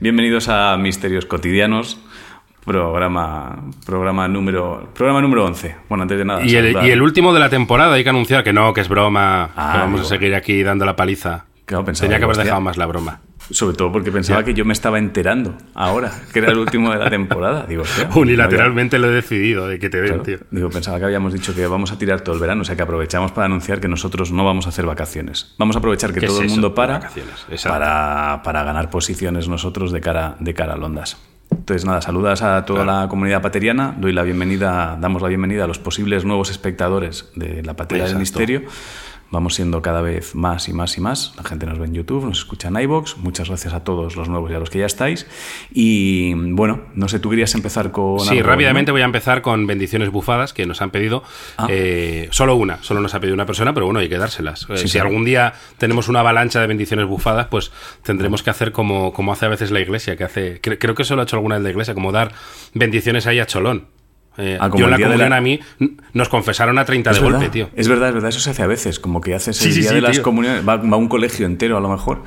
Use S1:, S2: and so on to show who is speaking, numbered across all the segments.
S1: Bienvenidos a Misterios Cotidianos, programa, programa, número, programa número 11. Bueno, antes de nada.
S2: Y el,
S1: saludar-
S2: y el último de la temporada, hay que anunciar que no, que es broma,
S1: Ah,
S2: que vamos a seguir aquí dando la paliza.
S1: Claro, pensaba
S2: Tenía que haber
S1: hostia,
S2: dejado más la broma.
S1: Sobre todo porque pensaba
S2: Ya.
S1: que yo me estaba enterando ahora, que era el último de la temporada. Digo, hostia,
S2: Unilateralmente lo he decidido, de que te den,
S1: Claro.
S2: tío.
S1: Digo, pensaba que habíamos dicho que vamos a tirar todo el verano, o sea que aprovechamos para anunciar que nosotros no vamos a hacer vacaciones. Vamos a aprovechar que
S2: ¿Qué
S1: todo
S2: es
S1: el mundo para para, para ganar posiciones nosotros de cara, de cara a Londas. Entonces, nada, saludas a toda la comunidad pateriana, doy la bienvenida, damos la bienvenida a los posibles nuevos espectadores de la Patería del. Misterio. Vamos siendo cada vez más y más y más. La gente nos ve en YouTube, nos escucha en iBox. Muchas gracias a todos los nuevos y a los que ya estáis. Y bueno, no sé, tú querías empezar con.
S2: Sí,
S1: algo,
S2: rápidamente
S1: ¿no?
S2: voy a empezar con bendiciones bufadas que nos han pedido.
S1: Ah.
S2: Eh, solo una, solo nos ha pedido una persona, pero bueno, hay que dárselas. Eh,
S1: Sí,
S2: si algún día tenemos una avalancha de bendiciones bufadas, pues tendremos que hacer como, como hace a veces la iglesia, que hace. cre- creo que eso lo ha hecho alguna vez la iglesia, como dar bendiciones ahí a Cholón. Eh,
S1: Ah, como
S2: yo
S1: el
S2: la
S1: día de
S2: comunión
S1: la-
S2: a mí nos confesaron a 30
S1: Es
S2: de
S1: verdad,
S2: golpe, tío.
S1: es verdad, es verdad, eso se hace a veces, como que haces el
S2: Sí,
S1: día
S2: sí,
S1: de las comuniones, va, va un colegio entero a lo mejor.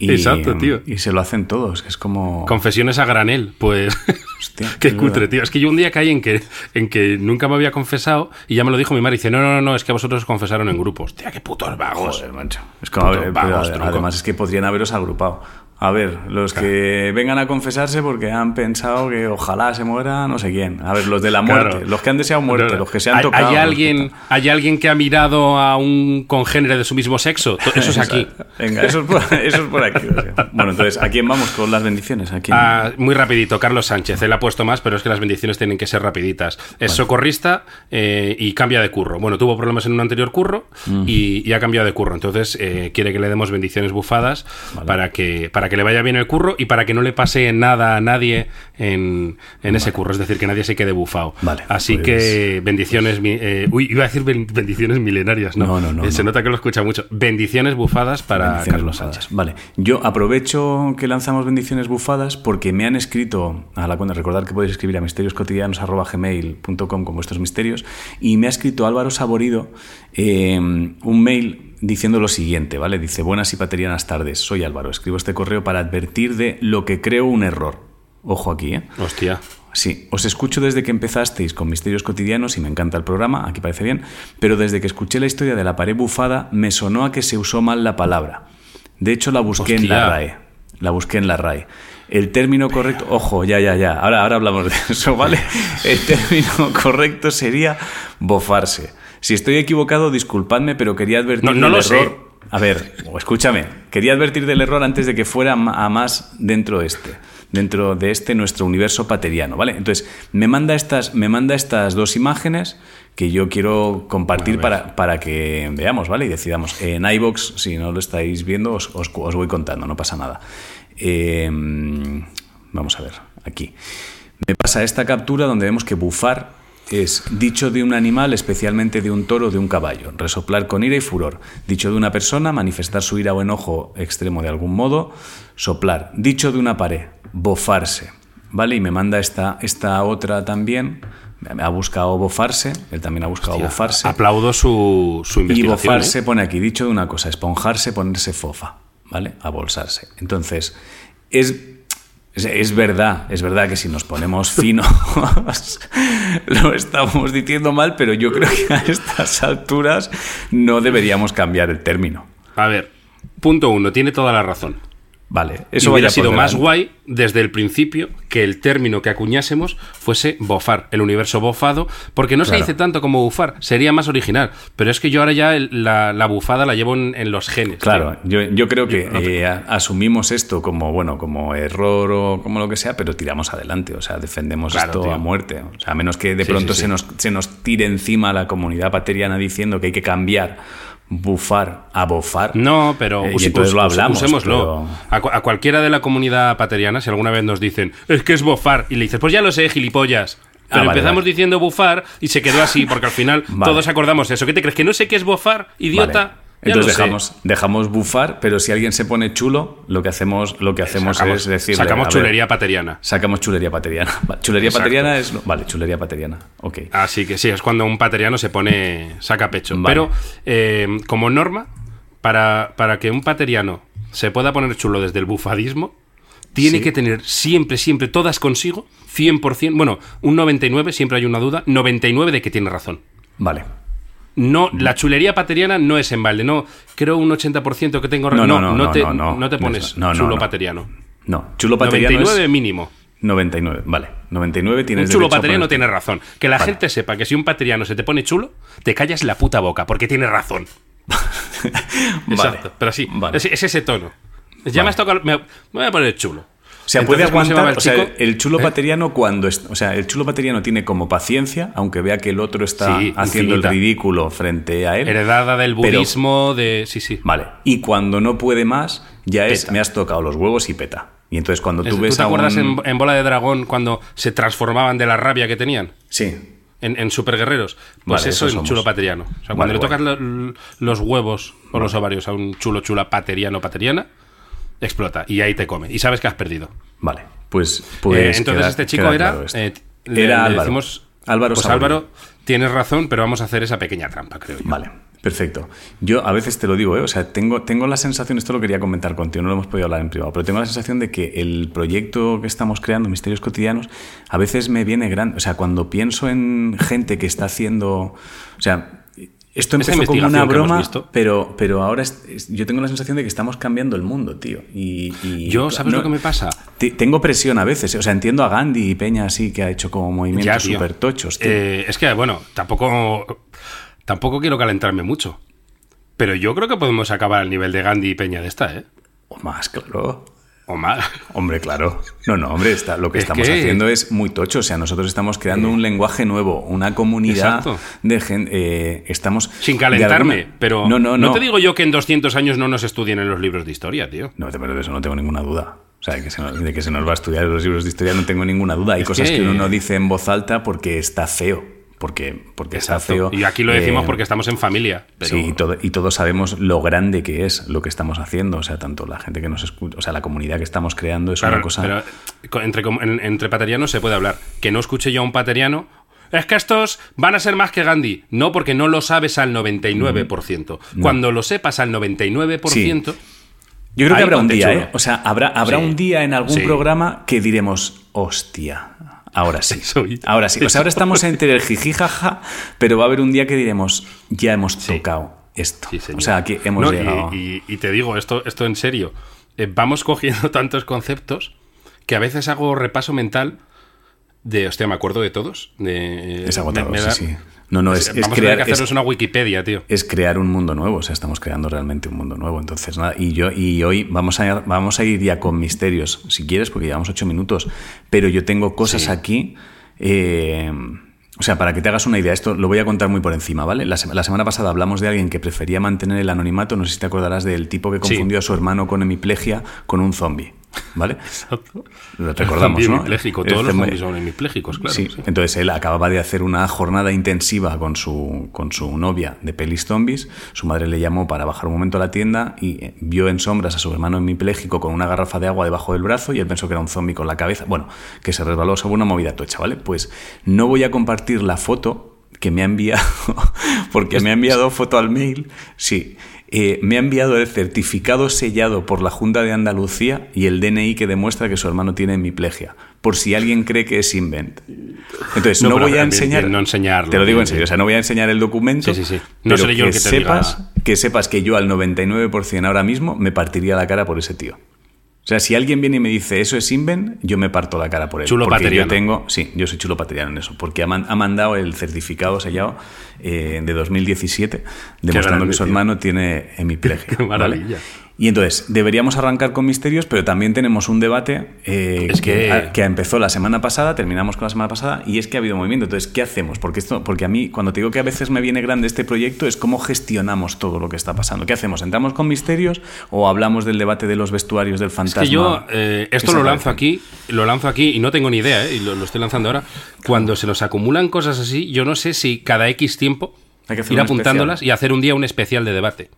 S1: Y,
S2: Exacto, tío.
S1: Y se lo hacen todos, es como...
S2: Confesiones a granel, pues.
S1: Hostia,
S2: Qué cutre, tío. Es que yo un día caí en que, en que nunca me había confesado y ya me lo dijo mi madre. Dice, no, no, no, no, es que vosotros os confesaron en grupos. Hostia, qué putos vagos.
S1: Joder, macho. Es como, a
S2: Puto
S1: ver, pero
S2: vagos,
S1: además es que podrían haberos agrupado. A ver, los que vengan a confesarse porque han pensado que ojalá se muera no sé quién. A ver, los de la muerte,
S2: Claro.
S1: los que han deseado muerte,
S2: Claro.
S1: los que se han
S2: ¿Hay-
S1: tocado.
S2: ¿Hay alguien, ¿Hay alguien que ha mirado a un congénere de su mismo sexo? Eso es aquí.
S1: Venga, eso es por, eso es por aquí. o sea. Bueno, entonces, ¿a quién vamos con las bendiciones? ¿A quién?
S2: Ah, muy rapidito, Carlos Sánchez. Él ha puesto más, pero es que las bendiciones tienen que ser rapiditas. Es socorrista eh, y cambia de curro. Bueno, tuvo problemas en un anterior curro
S1: Mm.
S2: y, y ha cambiado de curro. Entonces eh, quiere que le demos bendiciones bufadas para, que, para que le vaya bien el curro y para que no le pase nada a nadie en, en ese curro. Es decir, que nadie se quede bufado.
S1: Vale,
S2: Así
S1: pues-
S2: que bendiciones... mi- eh, uy, iba a decir ben- bendiciones milenarias. No,
S1: No, no, no,
S2: Eh, Se
S1: no.
S2: nota que lo escucha mucho. Bendiciones bufadas para
S1: Bendiciones
S2: Carlos
S1: bufadas.
S2: Sánchez.
S1: Vale, yo aprovecho que lanzamos bendiciones bufadas porque me han escrito a la cuenta, recordad que podéis escribir a misterioscotidianos.gmail.com con vuestros misterios, y me ha escrito Álvaro Saborido eh, un mail diciendo lo siguiente, ¿vale? Dice, buenas y paterianas tardes, soy Álvaro, escribo este correo para advertir de lo que creo un error. Ojo aquí, ¿eh?
S2: Hostia.
S1: Sí, os escucho desde que empezasteis con Misterios Cotidianos y me encanta el programa, aquí parece bien, pero desde que escuché la historia de la pared bufada me sonó a que se usó mal la palabra. De hecho, la busqué en la. RAE. La busqué en la RAE. El término correcto, ojo, ya, ya, ya, ahora, ahora hablamos de eso, ¿vale? El término correcto sería bofarse. Si estoy equivocado, disculpadme, pero quería advertir
S2: No, no
S1: del
S2: lo sé.
S1: error. A ver, escúchame, quería advertir del error antes de que fuera a más dentro de este, dentro de este nuestro universo pateriano, ¿vale? Entonces, me manda estas, me manda estas dos imágenes que yo quiero compartir para, para que veamos, ¿vale? Y decidamos. En iBox, si no lo estáis viendo, os, os- os voy contando, no pasa nada. Eh, vamos a ver, aquí. Me pasa esta captura donde vemos que bufar es dicho de un animal, especialmente de un toro o de un caballo, resoplar con ira y furor. Dicho de una persona, manifestar su ira o enojo extremo de algún modo, soplar. Dicho de una pared, bofarse. ¿Vale? Y me manda esta, esta otra también. Ha buscado bofarse, él también ha buscado bofarse.
S2: Aplaudo su, su
S1: Y
S2: investigación.
S1: bofarse
S2: ¿eh?
S1: pone aquí, dicho de una cosa, esponjarse, ponerse fofa, ¿vale? Abolsarse. Entonces, es, es, verdad, es verdad que si nos ponemos finos lo estamos diciendo mal, pero yo creo que a estas alturas no deberíamos cambiar el término.
S2: A ver, punto uno, tiene toda la razón.
S1: Vale,
S2: Eso hubiera sido más guay desde el principio que el término que acuñásemos fuese bofar, el universo bofado, porque no
S1: Claro.
S2: se dice tanto como bufar, sería más original. Pero es que yo ahora ya el- la, la bufada la llevo en, en los genes.
S1: Claro, yo, yo creo que
S2: Yo no te-
S1: eh, asumimos esto como bueno, como error o como lo que sea, pero tiramos adelante, o sea, defendemos
S2: Claro,
S1: esto
S2: tío.
S1: a muerte. O sea, a menos que de
S2: Sí,
S1: pronto
S2: sí,
S1: se. Nos, se nos tire encima la comunidad pateriana diciendo que hay que cambiar bufar a bofar.
S2: No, pero
S1: Eh, y
S2: us-
S1: entonces
S2: us-
S1: lo hablamos,
S2: usémoslo. A, a cualquiera de la comunidad pateriana, si alguna vez nos dicen, es que es bofar, y le dices, pues ya lo sé, gilipollas. Pero
S1: Ah, vale,
S2: empezamos
S1: vale.
S2: diciendo bufar y se quedó así, porque al final
S1: Vale.
S2: todos acordamos de eso. ¿Qué te crees? ¿Que no sé qué es bufar, idiota?
S1: Entonces dejamos, dejamos bufar, pero si alguien se pone chulo, lo que hacemos, lo que hacemos
S2: Sacamos,
S1: es decirle,
S2: sacamos
S1: ver,
S2: chulería pateriana.
S1: Sacamos chulería pateriana. Chulería
S2: Exacto.
S1: pateriana es. Vale, chulería pateriana. Ok.
S2: Así que sí, es cuando un pateriano se pone. saca pecho.
S1: Vale.
S2: Pero eh, como norma, para, para que un pateriano se pueda poner chulo desde el bufadismo, tiene
S1: Sí.
S2: que tener siempre, siempre, todas consigo, 100%, bueno, un 99, siempre hay una duda, 99 de que tiene razón.
S1: Vale.
S2: No, la chulería pateriana no es en balde, no, creo un 80% que tengo
S1: No, no,
S2: No,
S1: no,
S2: te,
S1: no,
S2: te pones chulo
S1: no.
S2: pateriano.
S1: No, chulo pateriano
S2: 99
S1: es
S2: mínimo.
S1: 99. Vale. 99 tienes
S2: Un chulo pateriano
S1: ponerte-
S2: tiene razón. Que la gente sepa que si un pateriano se te pone chulo, te callas la puta boca, porque tiene razón. Exacto. Pero sí,
S1: Vale.
S2: es, es ese tono. Ya me has tocado. Me, me voy a poner chulo.
S1: O sea, puede
S2: Entonces, ¿cómo se
S1: aguantar. O sea,
S2: el
S1: chulo
S2: ¿Eh?
S1: pateriano cuando. es- o sea, el chulo pateriano tiene como paciencia, aunque vea que el otro está
S2: Sí,
S1: haciendo
S2: infinita.
S1: el ridículo frente a él.
S2: Heredada del
S1: Pero-
S2: budismo, de. Sí, sí.
S1: Vale. Y cuando no puede más, ya es. Me has tocado los huevos y peta. Y entonces cuando tú
S2: ¿Tú
S1: ves
S2: te
S1: a
S2: acuerdas
S1: un-
S2: en, en Bola de Dragón cuando se transformaban de la rabia que tenían?
S1: Sí.
S2: En, en superguerreros. Pues
S1: Vale,
S2: eso es
S1: somos.
S2: chulo pateriano. O sea, cuando le tocas lo- los huevos o los ovarios a un chulo chula pateriano pateriana, explota. Y ahí te come. Y sabes que has perdido.
S1: Vale. Pues. pues
S2: Eh, entonces
S1: queda-
S2: este chico era.
S1: claro
S2: eh, le-
S1: era
S2: le
S1: Álvaro.
S2: decimos,
S1: Álvaro
S2: Pues. Álvaro, tienes razón, pero vamos a hacer esa pequeña trampa, creo yo.
S1: Vale, perfecto. Yo a veces te lo digo, ¿eh? o sea, tengo, tengo la sensación, esto lo quería comentar contigo, no lo hemos podido hablar en privado, pero tengo la sensación de que el proyecto que estamos creando, Misterios Cotidianos, a veces me viene grande, o sea, cuando pienso en gente que está haciendo, o sea, esto empezó como una broma,
S2: visto.
S1: pero, pero ahora es- es- yo tengo la sensación de que estamos cambiando el mundo, tío. Y, y-
S2: Yo, ¿sabes
S1: no-
S2: lo que me pasa?
S1: te- Tengo presión a veces, o sea, entiendo a Gandhi y Peña así que ha hecho como movimientos súper tochos, tío.
S2: Eh, es que, bueno, tampoco, tampoco quiero calentarme mucho. Pero yo creo que podemos acabar al nivel de Gandhi y Peña de esta, ¿eh?
S1: O más, claro.
S2: O más.
S1: Hombre, claro. No, no, hombre, está, lo que
S2: Es
S1: estamos
S2: que-
S1: haciendo es muy tocho. O sea, nosotros estamos creando un lenguaje nuevo, una comunidad
S2: Exacto.
S1: de gente. estamos.
S2: Sin calentarme,
S1: alguna-
S2: pero
S1: No, no, no.
S2: te digo yo que en 200 años no nos estudien en los libros de historia, tío.
S1: No, pero de eso no tengo ninguna duda. O sea, de que se nos, de que se nos va a estudiar en los libros de historia no tengo ninguna duda. Hay
S2: Es
S1: cosas que...
S2: que-
S1: uno no dice en voz alta porque está feo. Porque, porque está feo.
S2: Y aquí lo decimos
S1: Eh,
S2: porque estamos en familia. Pero...
S1: Sí, y, todo- y todos sabemos lo grande que es lo que estamos haciendo. O sea, tanto la gente que nos escucha, o sea, la comunidad que estamos creando es
S2: Claro,
S1: una cosa.
S2: pero entre, entre paterianos se puede hablar. Que no escuche yo a un pateriano. Es que estos van a ser más que Gandhi. No, porque no lo sabes al 99%. Cuando lo sepas al 99%,
S1: Yo creo que habrá un día. ¿eh? O sea, habrá, habrá
S2: Sí.
S1: un día en algún
S2: Sí.
S1: programa que diremos, hostia, ahora sí.
S2: Soy-
S1: Ahora sí. O sea, ahora estamos entre el jiji jaja, pero va a haber un día que diremos, ya hemos tocado esto.
S2: Sí,
S1: o sea, aquí hemos
S2: No, y-
S1: llegado.
S2: Y, y te digo, esto, esto en serio. eh, vamos cogiendo tantos conceptos que a veces hago repaso mental de, hostia, me acuerdo de todos. De,
S1: es agotador,
S2: me- me da-
S1: sí, sí. No, no, es, es
S2: Vamos a tener
S1: crear,
S2: que
S1: es,
S2: una Wikipedia, tío.
S1: es crear un mundo nuevo. O sea, estamos creando realmente un mundo nuevo. Entonces, nada. Y yo, y hoy vamos a, vamos a ir ya con misterios, si quieres, porque llevamos ocho minutos. Pero yo tengo cosas
S2: Sí.
S1: aquí. eh, o sea, para que te hagas una idea, esto lo voy a contar muy por encima, ¿vale? La, la semana pasada hablamos de alguien que prefería mantener el anonimato, no sé si te acordarás del tipo que
S2: Sí.
S1: confundió a su hermano con hemiplegia con un zombie, ¿vale? Lo recordamos, ¿no?
S2: hemipléjico, todos los
S1: zombie-
S2: zombies son hemipléjicos, claro.
S1: Sí,
S2: sí.
S1: entonces él acababa de hacer una jornada intensiva con su, con su novia de pelis zombies. Su madre le llamó para bajar un momento a la tienda y eh, vio en sombras a su hermano hemipléjico con una garrafa de agua debajo del brazo y él pensó que era un zombie con la cabeza. Bueno, que se resbaló sobre una movida tocha, ¿vale? Pues no voy a compartir la foto que me ha enviado, porque me ha enviado foto al mail, sí. Eh, me ha enviado el certificado sellado por la Junta de Andalucía y el DNI que demuestra que su hermano tiene hemiplegia, por si alguien cree que es invent. Entonces, no, voy a enseñar.
S2: no enseñarlo,
S1: Te lo digo en serio, o sea, no voy a enseñar el documento.
S2: Sí, sí, sí. No seré yo el que te
S1: sepas,
S2: diga.
S1: que sepas que yo al 99% ahora mismo me partiría la cara por ese tío. O sea, si alguien viene y me dice eso es Inven, yo me parto la cara por él.
S2: Chulo
S1: porque
S2: pateriano.
S1: yo tengo, sí, yo soy chulo pateriano en eso, porque ha, man- ha mandado el certificado sellado eh, de 2017 demostrando que su hermano tiene hemiplegia.
S2: Qué
S1: ¿vale? Y entonces, deberíamos arrancar con misterios, pero también tenemos un debate eh,
S2: Es que-
S1: que empezó la semana pasada, terminamos con la semana pasada, y es que ha habido movimiento. Entonces, ¿qué hacemos? Porque, esto, porque a mí, cuando te digo que a veces me viene grande este proyecto, es cómo gestionamos todo lo que está pasando. ¿Qué hacemos? ¿Entramos con misterios o hablamos del debate de los vestuarios del
S2: Es
S1: fantasma?
S2: que yo eh, esto lo lanzo aquí, lo lanzo aquí y no tengo ni idea, ¿eh? y lo, lo estoy lanzando ahora. Cuando se nos acumulan cosas así, yo no sé si cada X tiempo ir
S1: un
S2: apuntándolas
S1: especial.
S2: y hacer un día un especial de debate.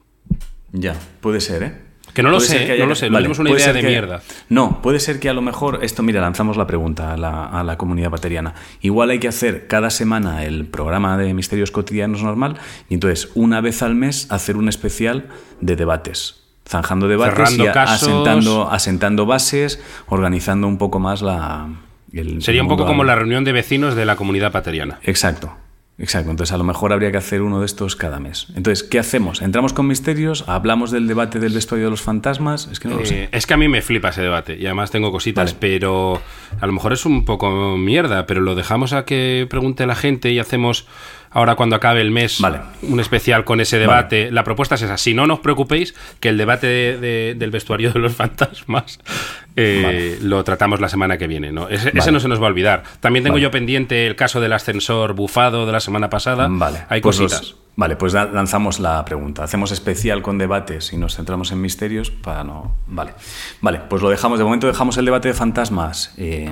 S1: Ya, puede ser, ¿eh?
S2: Que no lo sé, no lo sé, es una idea de
S1: que-
S2: mierda.
S1: No, puede ser que a lo mejor, esto, mira, lanzamos la pregunta a la, a la comunidad pateriana. Igual hay que hacer cada semana el programa de Misterios Cotidianos normal y entonces una vez al mes hacer un especial de debates. Zanjando debates
S2: Cerrando
S1: y a- asentando, asentando bases, organizando un poco más la... el-
S2: Sería un poco como la reunión de vecinos de la comunidad pateriana.
S1: Exacto, exacto. Entonces a lo mejor habría que hacer uno de estos cada mes. Entonces, ¿qué hacemos? ¿Entramos con misterios? ¿Hablamos del debate del vestuario de los fantasmas? Es que no lo sé.
S2: Eh, es que a mí me flipa ese debate y además tengo cositas,
S1: Vale.
S2: pero a lo mejor es un poco mierda, pero lo dejamos a que pregunte la gente y hacemos ahora cuando acabe el mes
S1: Vale.
S2: un especial con ese debate. La propuesta es esa, si no, no os preocupéis que el debate de- de- del vestuario de los fantasmas eh, lo tratamos la semana que viene. ¿no? Ese, no se nos va a olvidar. También tengo yo pendiente el caso del ascensor bufado de la semana pasada.
S1: Vale,
S2: Hay
S1: pues
S2: cositas.
S1: los- vale, pues lanzamos la pregunta. Hacemos especial con debates y nos centramos en misterios para no. Vale, vale, pues lo dejamos. De momento dejamos el debate de fantasmas eh,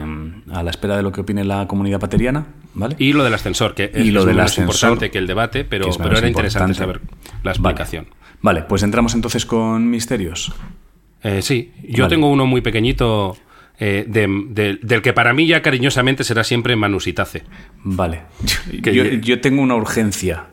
S1: a la espera de lo que opine la comunidad pateriana, ¿vale?
S2: Y lo del ascensor, que es,
S1: Y lo
S2: es
S1: del
S2: menos
S1: ascensor,
S2: importante que el debate, pero, pero era interesante saber la explicación.
S1: Vale, pues entramos entonces con misterios.
S2: Eh, sí, yo
S1: Vale.
S2: tengo uno muy pequeñito eh, de- de- del que para mí ya cariñosamente será siempre Manusitace.
S1: Vale. Yo-
S2: yo
S1: tengo una urgencia.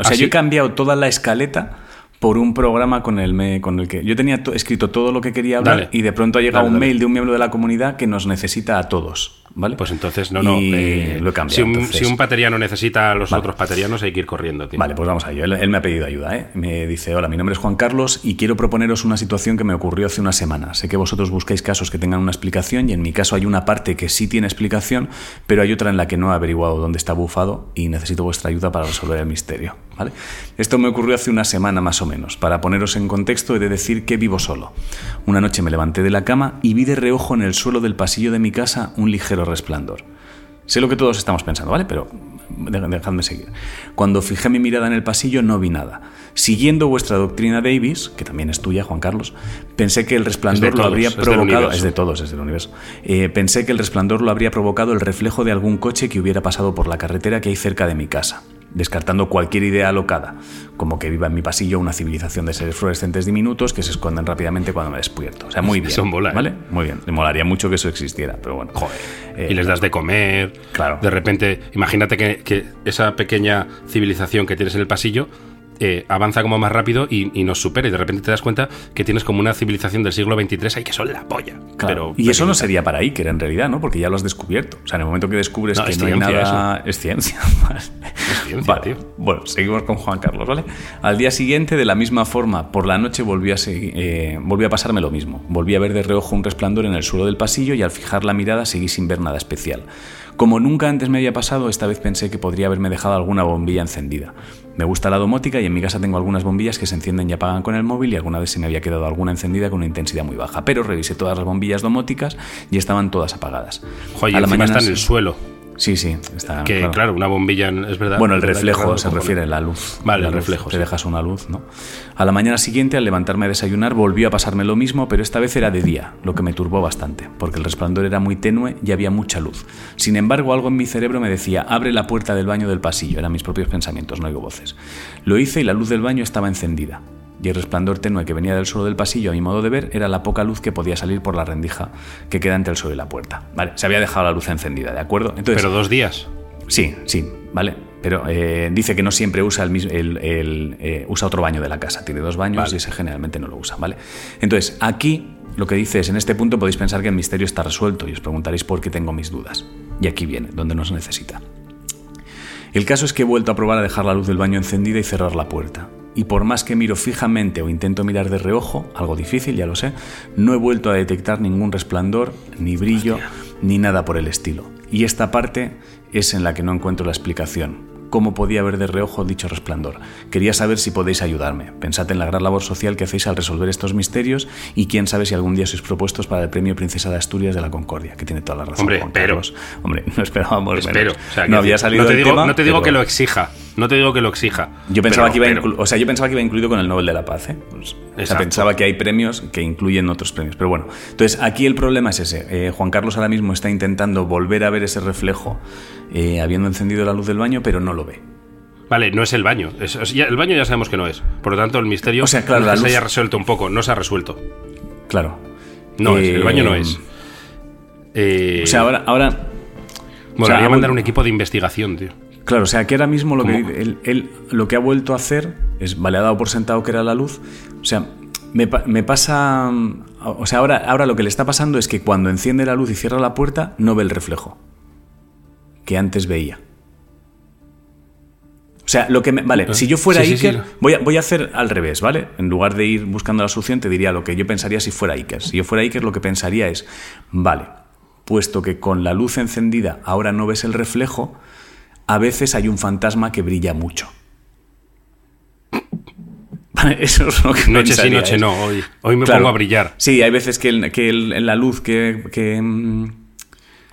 S1: O sea,
S2: ¿Ah,
S1: yo he cambiado toda la escaleta por un programa con el, me- con el que yo tenía to- escrito todo lo que quería hablar
S2: Dale.
S1: y de pronto ha llegado
S2: Dale,
S1: un
S2: dale.
S1: mail de un miembro de la comunidad que nos necesita a todos. ¿Vale?
S2: Pues entonces, no, no. Eh,
S1: lo he cambiado.
S2: si, un,
S1: entonces.
S2: si un pateriano necesita a los
S1: Vale.
S2: otros paterianos, hay que ir corriendo, tío.
S1: Vale, pues vamos a ello. Él, él me ha pedido ayuda. ¿eh? Me dice, hola, mi nombre es Juan Carlos y quiero proponeros una situación que me ocurrió hace una semana. Sé que vosotros buscáis casos que tengan una explicación y en mi caso hay una parte que sí tiene explicación, pero hay otra en la que no he averiguado dónde está bufado y necesito vuestra ayuda para resolver el misterio. ¿Vale? Esto me ocurrió hace una semana más o menos. Para poneros en contexto he de decir que vivo solo. Una noche me levanté de la cama y vi de reojo en el suelo del pasillo de mi casa un ligero resplandor. Sé lo que todos estamos pensando, ¿vale? Pero de- dejadme seguir. Cuando fijé mi mirada en el pasillo no vi nada. Siguiendo vuestra doctrina Davis, que también es tuya, Juan Carlos, pensé que el resplandor lo habría provocado. Es de todos, es del universo. Eh, pensé que el resplandor lo habría provocado el reflejo de algún coche que hubiera pasado por la carretera que hay cerca de mi casa, descartando cualquier idea alocada, como que viva en mi pasillo una civilización de seres fluorescentes diminutos que se esconden rápidamente cuando me despierto. O sea, muy bien.
S2: Mola, ¿eh?
S1: ¿Vale? Muy bien. Me molaría mucho que eso existiera, pero bueno.
S2: Joder.
S1: Eh,
S2: y les das de comer.
S1: Claro.
S2: De repente, imagínate que, que esa pequeña civilización que tienes en el pasillo eh, avanza como más rápido y, y nos supera. Y de repente te das cuenta que tienes como una civilización del siglo XXIII ahí que son la polla.
S1: Claro.
S2: Pero,
S1: y eso no sería para Iker en realidad, ¿no? Porque ya lo has descubierto. O sea, en el momento que descubres
S2: No,
S1: que
S2: es
S1: no hay nada. Es ciencia. Vale.
S2: ciencia,
S1: Vale.
S2: tío.
S1: Bueno, seguimos con Juan Carlos, ¿vale? Al día siguiente, de la misma forma, por la noche volvió a, eh, volvió a pasarme lo mismo. Volví a ver de reojo un resplandor en el suelo del pasillo y al fijar la mirada seguí sin ver nada especial. Como nunca antes me había pasado, esta vez pensé que podría haberme dejado alguna bombilla encendida. Me gusta la domótica y en mi casa tengo algunas bombillas que se encienden y apagan con el móvil y alguna vez se me había quedado alguna encendida con una intensidad muy baja. Pero revisé todas las bombillas domóticas y estaban todas apagadas.
S2: Joder,
S1: A la mañana
S2: está en el suelo.
S1: Sí, sí, está.
S2: Que claro, una bombilla es verdad.
S1: Bueno, el reflejo se refiere a la luz.
S2: Vale,
S1: La
S2: el
S1: luz,
S2: reflejo,
S1: Te
S2: sí.
S1: dejas una luz, ¿no? A la mañana siguiente, al levantarme a desayunar, volvió a pasarme lo mismo, pero esta vez era de día, lo que me turbó bastante, porque el resplandor era muy tenue y había mucha luz. Sin embargo, algo en mi cerebro me decía, abre la puerta del baño del pasillo. Eran mis propios pensamientos, no oigo voces. Lo hice y la luz del baño estaba encendida. Y el resplandor tenue que venía del suelo del pasillo, a mi modo de ver, era la poca luz que podía salir por la rendija que queda entre el suelo y la puerta. Vale, se había dejado la luz encendida, ¿de acuerdo? Entonces,
S2: Pero dos días.
S1: Sí, sí, vale. Pero eh, dice que no siempre usa el mismo, el, el, eh, usa otro baño de la casa. Tiene dos baños
S2: Vale.
S1: y ese generalmente no lo usa, ¿vale? Entonces, aquí lo que dice es, en este punto podéis pensar que el misterio está resuelto y os preguntaréis por qué tengo mis dudas. Y aquí viene, donde nos necesita. El caso es que he vuelto a probar a dejar la luz del baño encendida y cerrar la puerta. Y por más que miro fijamente o intento mirar de reojo, algo difícil, ya lo sé, no he vuelto a detectar ningún resplandor, ni brillo, ni nada por el estilo. Y esta parte es en la que no encuentro la explicación. Cómo podía ver de reojo dicho resplandor. Quería saber si podéis ayudarme. Pensad en la gran labor social que hacéis al resolver estos misterios y quién sabe si algún día sois propuestos para el premio Princesa de Asturias de la Concordia, que tiene toda la razón.
S2: Hombre,
S1: Juan
S2: pero-
S1: Carlos. Hombre, no esperábamos
S2: Espero.
S1: menos.
S2: O sea,
S1: no había salido
S2: no te digo,
S1: tema,
S2: no te digo
S1: pero-
S2: que lo exija. No te digo que lo exija.
S1: Yo pensaba
S2: Pero-
S1: que iba
S2: pero-
S1: o sea, yo pensaba que iba incluido con el Nobel de la Paz, ¿eh? O sea, pensaba que hay premios que incluyen otros premios, pero bueno. Entonces, aquí el problema es ese. Eh, Juan Carlos ahora mismo está intentando volver a ver ese reflejo eh, habiendo encendido la luz del baño, pero no lo ve.
S2: Vale, no es el baño. Es- ya- el baño ya sabemos que no es. Por lo tanto, el misterio
S1: O sea, claro, la
S2: es se
S1: luz-
S2: haya resuelto un poco. No se ha resuelto.
S1: Claro.
S2: No es.
S1: Eh,
S2: El baño no es. Eh,
S1: O sea, ahora, ahora
S2: bueno,
S1: o sea,
S2: haría
S1: ha
S2: mandar un equipo de investigación, tío.
S1: Claro, o sea que ahora mismo lo que él, él lo que ha vuelto a hacer es, vale, ha dado por sentado que era la luz. O sea, me, me pasa. O sea, ahora, ahora lo que le está pasando es que cuando enciende la luz y cierra la puerta, no ve el reflejo que antes veía. O sea, lo que me- Vale, si yo fuera
S2: Sí,
S1: Iker,
S2: sí.
S1: Voy, a, voy a hacer al revés, ¿vale? En lugar de ir buscando la solución, te diría lo que yo pensaría si fuera Iker. Si yo fuera Iker, lo que pensaría es, vale, puesto que con la luz encendida ahora no ves el reflejo, a veces hay un fantasma que brilla mucho. Vale, Eso es lo que
S2: Noche sí, noche
S1: ¿eh?
S2: no. Hoy, hoy me
S1: Claro.
S2: pongo a brillar.
S1: Sí, hay veces que, el- que el- la luz que, que, mm,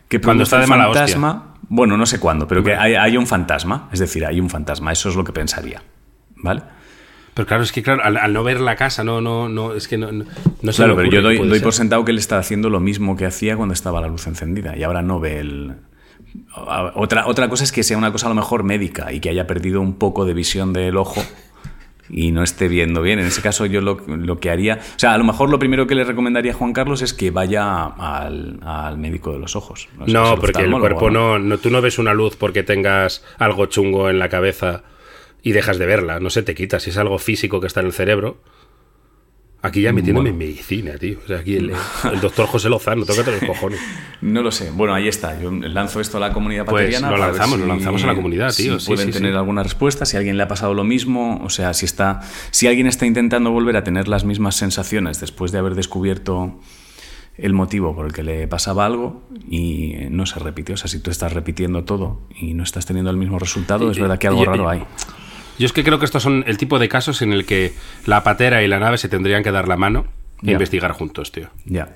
S1: que
S2: Cuando está de mala hostia.
S1: fantasma, bueno, no sé cuándo, pero que hay, hay un fantasma, es decir, hay un fantasma, eso es lo que pensaría, ¿vale?
S2: Pero claro, es que claro, al, al no ver la casa, no, no, no, es que no, no, no
S1: Claro, pero yo doy, por sentado que él está haciendo lo mismo que hacía cuando estaba la luz encendida y ahora no ve el... Otra, otra cosa es que sea una cosa a lo mejor médica y que haya perdido un poco de visión del ojo y no esté viendo bien. En ese caso yo lo, lo que haría... O sea, a lo mejor lo primero que le recomendaría a Juan Carlos es que vaya al, al médico de los ojos. sé,
S2: No, porque el cuerpo no, no, tú no ves una luz porque tengas algo chungo en la cabeza y dejas de verla, no se te quita. Si es algo físico que está en el cerebro. Aquí ya metiéndome en medicina, tío. O sea, aquí el, el doctor José Lozano, tócate los cojones.
S1: No lo sé. Bueno, ahí está. Yo lanzo esto a la comunidad
S2: Pues
S1: pateriana.
S2: lo
S1: para ver
S2: lanzamos, lo lanzamos a la comunidad,
S1: si
S2: tío. Sí,
S1: pueden
S2: sí,
S1: tener
S2: sí.
S1: alguna respuesta, si a alguien le ha pasado lo mismo, o sea, si está, si alguien está intentando volver a tener las mismas sensaciones después de haber descubierto el motivo por el que le pasaba algo y no se repitió. O sea, si tú estás repitiendo todo y no estás teniendo el mismo resultado, es
S2: Y-
S1: verdad que algo raro hay.
S2: Yo es que creo que estos son el tipo de casos en el que la patera y la nave se tendrían que dar la mano e investigar juntos, tío.
S1: Ya.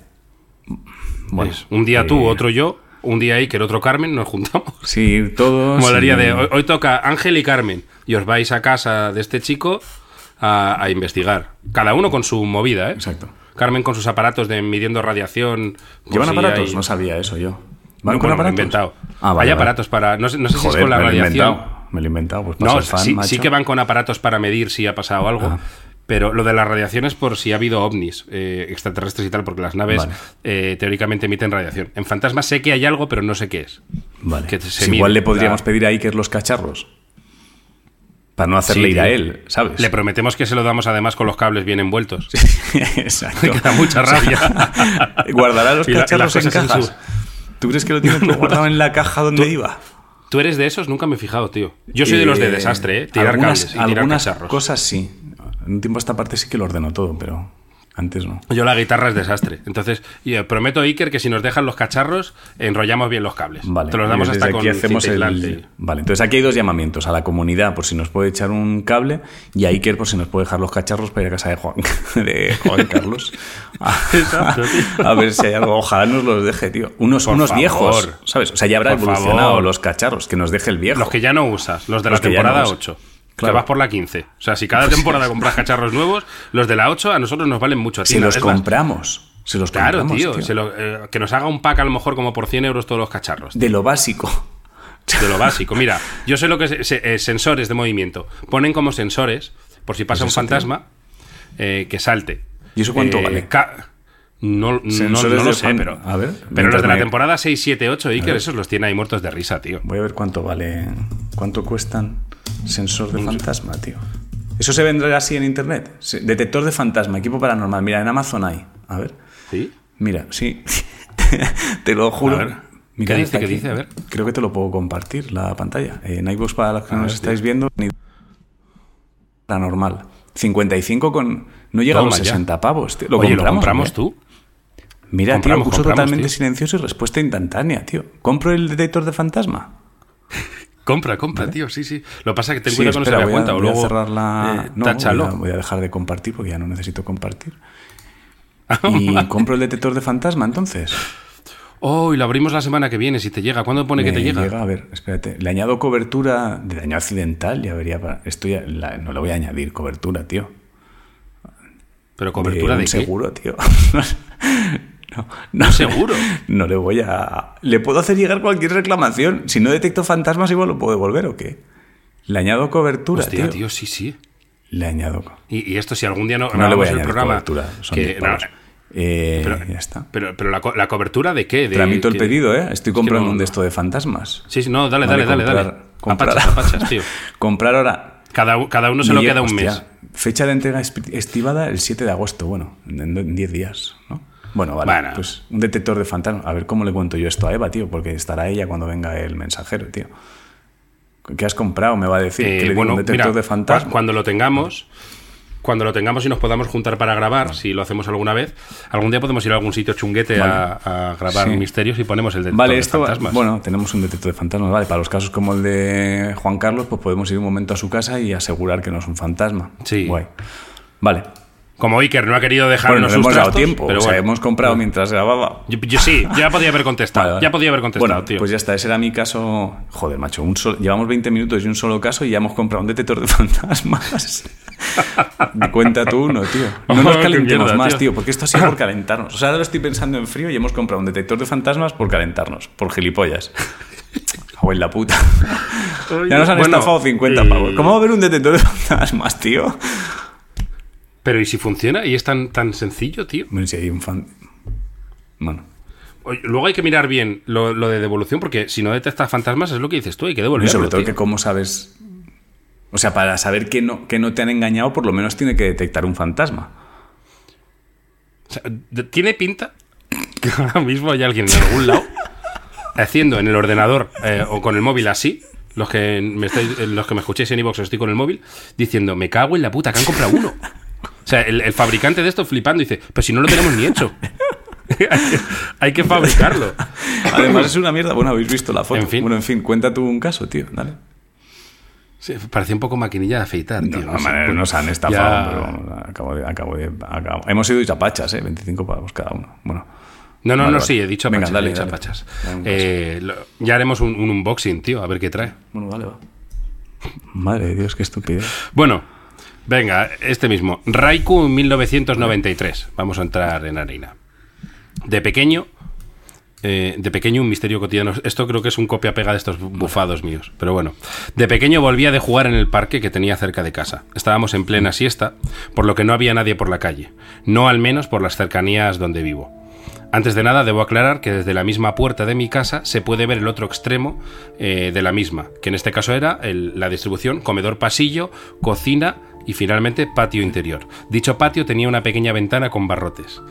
S1: Bueno,
S2: un día tú,
S1: eh,
S2: otro yo, un día Iker, otro Carmen, nos juntamos.
S1: Sí, todos.
S2: Molaría de hoy, hoy toca Ángel y Carmen y os vais a casa de este chico a, a investigar. Cada uno con su movida, ¿eh?
S1: Exacto.
S2: Carmen con sus aparatos de midiendo radiación.
S1: ¿Llevan
S2: si
S1: aparatos?
S2: hay-
S1: No sabía eso yo. ¿Van
S2: No,
S1: con
S2: bueno,
S1: aparatos?
S2: inventado.
S1: Ah, vale,
S2: hay
S1: vale.
S2: aparatos para. No sé, no sé si es con la radiación.
S1: inventado. Me lo he inventado. Pues
S2: No,
S1: fan,
S2: sí, sí que van con aparatos para medir si ha pasado algo.
S1: Ah.
S2: Pero lo de la radiación es por si ha habido ovnis eh, extraterrestres y tal, porque las naves
S1: Vale.
S2: eh, teóricamente emiten radiación. En fantasmas sé que hay algo, pero no sé qué es.
S1: Vale.
S2: que se
S1: igual le podríamos
S2: la-
S1: pedir a Iker los cacharros. Para no hacerle
S2: Sí,
S1: ir a él, ¿sabes?
S2: Le prometemos que se lo damos además con los cables bien envueltos.
S1: Exacto.
S2: Me da mucha rabia.
S1: ¿Guardará los cacharros
S2: las
S1: en cajas?
S2: su-
S1: ¿Tú crees que lo tiene todo guardado en la caja donde iba?
S2: ¿Tú eres de esos? Nunca me he fijado, tío. Yo soy de los de desastre, ¿eh? Tirar
S1: algunas,
S2: cables y
S1: algunas cosas sí. En un tiempo esta parte sí que lo ordeno todo, pero antes no.
S2: Yo la guitarra es desastre. Entonces, y, eh, prometo, Iker, que si nos dejan los cacharros, enrollamos bien los cables.
S1: Vale.
S2: Te los damos hasta
S1: desde
S2: con
S1: aquí hacemos el... Vale, entonces aquí hay dos llamamientos. A la comunidad por si nos puede echar un cable y a Iker por si nos puede dejar los cacharros para ir a casa de Juan, de Juan Carlos. A,
S2: Exacto, tío.
S1: a ver si hay algo. Ojalá nos los deje, tío. Unos,
S2: Por
S1: unos
S2: favor.
S1: viejos, ¿sabes? O sea, ya habrá
S2: Por
S1: evolucionado
S2: favor.
S1: los cacharros. Que nos deje el viejo.
S2: Los que ya no usas, los de
S1: Los
S2: la temporada
S1: no uso.
S2: 8.
S1: Claro.
S2: Que vas por la 15. O sea, si cada temporada compras cacharros nuevos, los de la 8 a nosotros nos valen mucho.
S1: Si los compramos. Si los
S2: Claro,
S1: compramos,
S2: tío.
S1: tío.
S2: se lo- eh, que nos haga un pack a lo mejor como por 100 euros todos los cacharros.
S1: De lo básico.
S2: De lo básico. Mira, yo sé lo que es se- eh, sensores de movimiento. Ponen como sensores, por si pasa
S1: Pues
S2: un fantasma, eh, que salte.
S1: ¿Y eso cuánto vale?
S2: No, no, lo sé,
S1: fan-
S2: pero.
S1: a ver,
S2: pero los de la
S1: internet.
S2: temporada 6, 7, 8, Iker, esos los tiene ahí muertos de risa, tío.
S1: Voy a ver cuánto vale. ¿Cuánto cuestan sensor de fantasma, tío? Eso se vendrá así en internet. Detector de fantasma, equipo paranormal. Mira, en Amazon hay. A ver.
S2: ¿Sí?
S1: Mira, sí. te lo juro.
S2: A ver.
S1: Mira,
S2: ¿Qué dice? ¿Qué dice? A ver.
S1: Creo que te lo puedo compartir, la pantalla. En iVoox, para los que
S2: A
S1: nos
S2: ver,
S1: estáis viendo, ni- paranormal. 55 con. No llega a los
S2: ya.
S1: 60 pavos. tío. Lo
S2: Oye,
S1: compramos,
S2: ¿lo compramos
S1: ¿eh?
S2: tú?
S1: Mira,
S2: Compramos,
S1: tío, uso
S2: compramos,
S1: totalmente
S2: tío.
S1: silencioso y respuesta instantánea, tío. ¿Compro el detector de fantasma?
S2: Compra, compra, tío, sí, sí. Lo que pasa que ten
S1: Sí,
S2: cuidado que no se
S1: espera, voy a-
S2: cuenta o
S1: voy a
S2: luego
S1: cerrar la...
S2: eh,
S1: no, voy a, voy a dejar de compartir porque ya no necesito compartir. Y compro el detector de fantasma entonces.
S2: Oh, y lo abrimos la semana que viene, si te llega. ¿Cuándo pone que te llega?
S1: A ver, espérate. Le añado cobertura de daño accidental. Ya vería. Para... Esto ya la- no le voy a añadir cobertura, tío.
S2: Pero cobertura de, qué?
S1: seguro, tío. no, no,
S2: ¿Un seguro?
S1: No le voy a. Le puedo hacer llegar cualquier reclamación. Si no detecto fantasmas, igual lo puedo devolver o qué. Le añado cobertura,
S2: Hostia,
S1: tío.
S2: tío, sí, sí.
S1: Le añado.
S2: Y, y esto, si algún día no
S1: No le voy a
S2: el programa.
S1: cobertura. Son
S2: que-
S1: 10 pavos.
S2: no,
S1: Eh,
S2: pero,
S1: ya está.
S2: Pero, pero la, co- la cobertura de qué? De,
S1: Tramito el
S2: que-
S1: pedido, ¿eh? Estoy
S2: que
S1: comprando
S2: no-
S1: un de esto de fantasmas.
S2: Sí, sí, no, dale, dale, dale, dale.
S1: comprar- comprar-
S2: Apachas, apachas, tío.
S1: comprar ahora.
S2: Cada, cada uno se lo queda un
S1: hostia,
S2: mes.
S1: Fecha de entrega estivada el 7 de agosto. Bueno, en en 10 días, ¿no? Bueno, vale.
S2: Bueno.
S1: Pues un detector de fantasmas. A ver cómo le cuento yo esto a Eva, tío, porque estará ella cuando venga el mensajero, tío. ¿Qué has comprado? Me va a decir.
S2: Eh,
S1: que le digo
S2: bueno,
S1: un detector
S2: mira,
S1: de fantasmas.
S2: cua- cuando lo tengamos, cuando lo tengamos y nos podamos juntar para grabar, si lo hacemos alguna vez, algún día podemos ir a algún sitio chunguete a, a grabar
S1: Sí.
S2: misterios y ponemos el detector
S1: Vale,
S2: de
S1: esto,
S2: fantasmas.
S1: bueno, tenemos un detector de fantasmas, vale. Para los casos como el de Juan Carlos, pues podemos ir un momento a su casa y asegurar que no es un fantasma.
S2: Sí.
S1: Guay. Vale.
S2: Como Iker no ha querido
S1: Bueno,
S2: dejarnos
S1: nos
S2: sus
S1: hemos dado
S2: trastos,
S1: tiempo.
S2: pero
S1: o sea,
S2: bueno.
S1: hemos comprado mientras grababa.
S2: Yo, yo sí, ya podía haber contestado.
S1: Vale, vale.
S2: Ya podía haber contestado,
S1: Bueno,
S2: tío.
S1: pues ya está. Ese era mi caso. Joder, macho. Un solo- Llevamos 20 minutos y un solo caso y ya hemos comprado un detector de fantasmas. Cuenta tú uno, tío. No nos calentemos
S2: mierda,
S1: más,
S2: tío.
S1: tío. porque esto ha sido por calentarnos. O sea, ahora lo estoy pensando en frío y hemos comprado un detector de fantasmas por calentarnos. Por gilipollas. O en la puta. Ya nos han
S2: Bueno,
S1: estafado 50
S2: eh,
S1: pavos. ¿Cómo va a haber un detector de fantasmas, tío?
S2: Pero ¿y si funciona? ¿Y es tan, tan sencillo, tío?
S1: Bueno, si hay un fan. Bueno.
S2: Oye, Luego hay que mirar bien lo, lo de devolución, porque si no detectas fantasmas es lo que dices tú, hay que
S1: Y
S2: devolverlo.
S1: sobre todo
S2: tío.
S1: que cómo sabes... O sea, para saber que no, que no te han engañado, por lo menos tiene que detectar un fantasma.
S2: O sea, tiene pinta que ahora mismo hay alguien en algún lado haciendo en el ordenador eh, o con el móvil así. Los que me estáis, los que me escuchéis en iVoox estoy con el móvil diciendo, me cago en la puta, que han comprado uno. O sea, el, el fabricante de esto flipando dice, pero si no lo tenemos ni hecho. hay, que, fabricarlo.
S1: Además es una mierda. Bueno, habéis visto la foto.
S2: En fin.
S1: Bueno, en fin, cuenta tú un caso, tío. Dale.
S2: Sí, parecía un poco maquinilla de afeitar, tío.
S1: No,
S2: sé,
S1: man, nos han estafado,
S2: ya-
S1: pero acabo de, acabo de- acabo- Hemos sido chapachas, ¿eh? 25 pavos cada uno. Bueno.
S2: No, no,
S1: Vale,
S2: no,
S1: vale.
S2: sí, he dicho
S1: Venga,
S2: apachas.
S1: dale,
S2: he dicho
S1: dale.
S2: apachas.
S1: Dale
S2: Eh, lo- ya haremos un, un unboxing, tío, a ver qué trae.
S1: Bueno, vale, va. Madre de Dios, qué estupidez.
S2: Bueno, venga, este mismo. Raiku 1993. Vamos a entrar en harina. De pequeño, eh, de pequeño un misterio cotidiano. Esto creo que es un copia-pega de estos bufados míos. Pero bueno, de pequeño volvía de jugar en el parque que tenía cerca de casa. Estábamos en plena siesta, por lo que no había nadie por la calle. No al menos por las cercanías donde vivo. Antes de nada, debo aclarar que desde la misma puerta de mi casa se puede ver el otro extremo eh, de la misma, que en este caso era la distribución comedor-pasillo, cocina y finalmente patio interior. Dicho patio tenía una pequeña ventana con barrotes.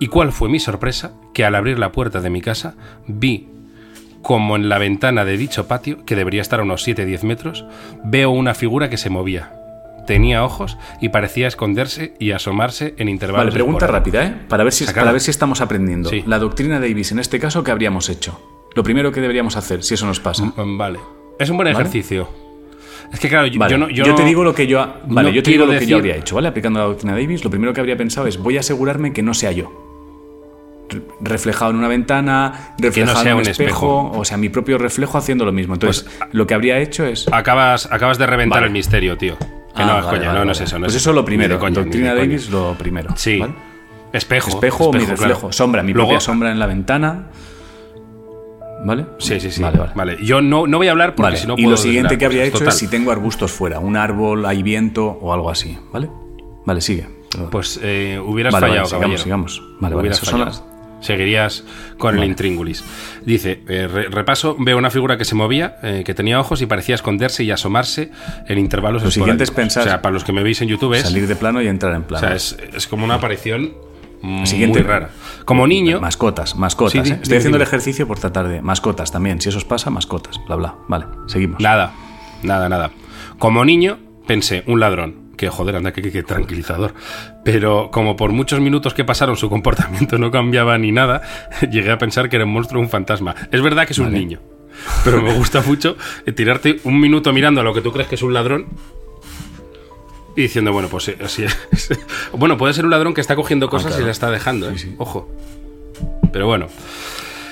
S2: ¿Y cuál fue mi sorpresa? Que al abrir la puerta de mi casa vi como en la ventana de dicho patio, que debería estar a unos 7-10 metros, veo una figura que se movía. Tenía ojos y parecía esconderse y asomarse en intervalos.
S1: Vale, pregunta rápida, ¿eh? Para ver, si, para ver si estamos aprendiendo.
S2: Sí.
S1: La doctrina Davis, en este caso, ¿qué habríamos hecho? Lo primero que deberíamos hacer, si eso nos pasa.
S2: Mm, Vale. Es un buen
S1: ¿Vale?
S2: ejercicio. Es que claro, yo,
S1: Vale,
S2: yo no.
S1: Yo,
S2: Yo,
S1: te
S2: no-
S1: digo lo que yo, ha- vale,
S2: no
S1: yo te digo lo que yo
S2: decir-
S1: habría hecho, ¿vale? Aplicando la doctrina Davis, lo primero que habría pensado es voy a asegurarme que no sea yo. Re- Reflejado en una ventana, reflejado
S2: sea
S1: en un espejo,
S2: espejo.
S1: o sea, mi propio reflejo haciendo lo mismo. Entonces,
S2: Pues,
S1: lo que habría hecho es
S2: Acabas, acabas de reventar
S1: Vale.
S2: el misterio, tío. Que
S1: Ah,
S2: no,
S1: vale,
S2: coña, no, no es eso. No
S1: pues
S2: es
S1: eso lo primero.
S2: coña,
S1: doctrina. Davis lo primero.
S2: Sí.
S1: ¿vale?
S2: Espejo.
S1: Espejo, mi
S2: claro.
S1: reflejo. Sombra, mi
S2: Luego-
S1: propia sombra en la ventana. ¿Vale?
S2: Sí, sí, sí.
S1: Vale,
S2: Vale,
S1: vale.
S2: Yo no, no voy a hablar porque
S1: Vale,
S2: si no
S1: y
S2: puedo
S1: lo siguiente que habría
S2: cosas.
S1: hecho
S2: Total.
S1: es si tengo arbustos fuera, un árbol, hay viento o algo así, ¿vale? Vale, sigue.
S2: Pues eh, hubieras
S1: Vale,
S2: fallado,
S1: sigamos, sigamos. Vale,
S2: Hubieras fallado. Seguirías con el intríngulis. Dice, eh, re- repaso, veo una figura que se movía, eh, que tenía ojos y parecía esconderse y asomarse en intervalos
S1: Lo siguiente es pensar-
S2: O sea, para los que me veis en YouTube es...
S1: Salir de plano y entrar en
S2: O
S1: plano.
S2: sea, es, es como una aparición muy
S1: Siguiente.
S2: rara. Como niño...
S1: Mascotas, mascotas.
S2: Sí,
S1: ¿eh?
S2: dime,
S1: Estoy haciendo
S2: dime.
S1: el ejercicio por tratar de. Mascotas también. Si eso os pasa, mascotas. Bla, bla. Vale, seguimos.
S2: Nada, nada, nada. Como niño pensé, un ladrón. Que joder, anda, que, que- que tranquilizador. Pero como por muchos minutos que pasaron su comportamiento no cambiaba ni nada, llegué a pensar que era un monstruo o un fantasma. Es verdad que es un niño. pero me gusta mucho eh, tirarte un minuto mirando a lo que tú crees que es un ladrón y diciendo, bueno, pues eh, así es. bueno, puede ser un ladrón que está cogiendo cosas
S1: claro.
S2: y la está dejando, ¿eh?
S1: Sí, sí.
S2: Ojo. Pero bueno.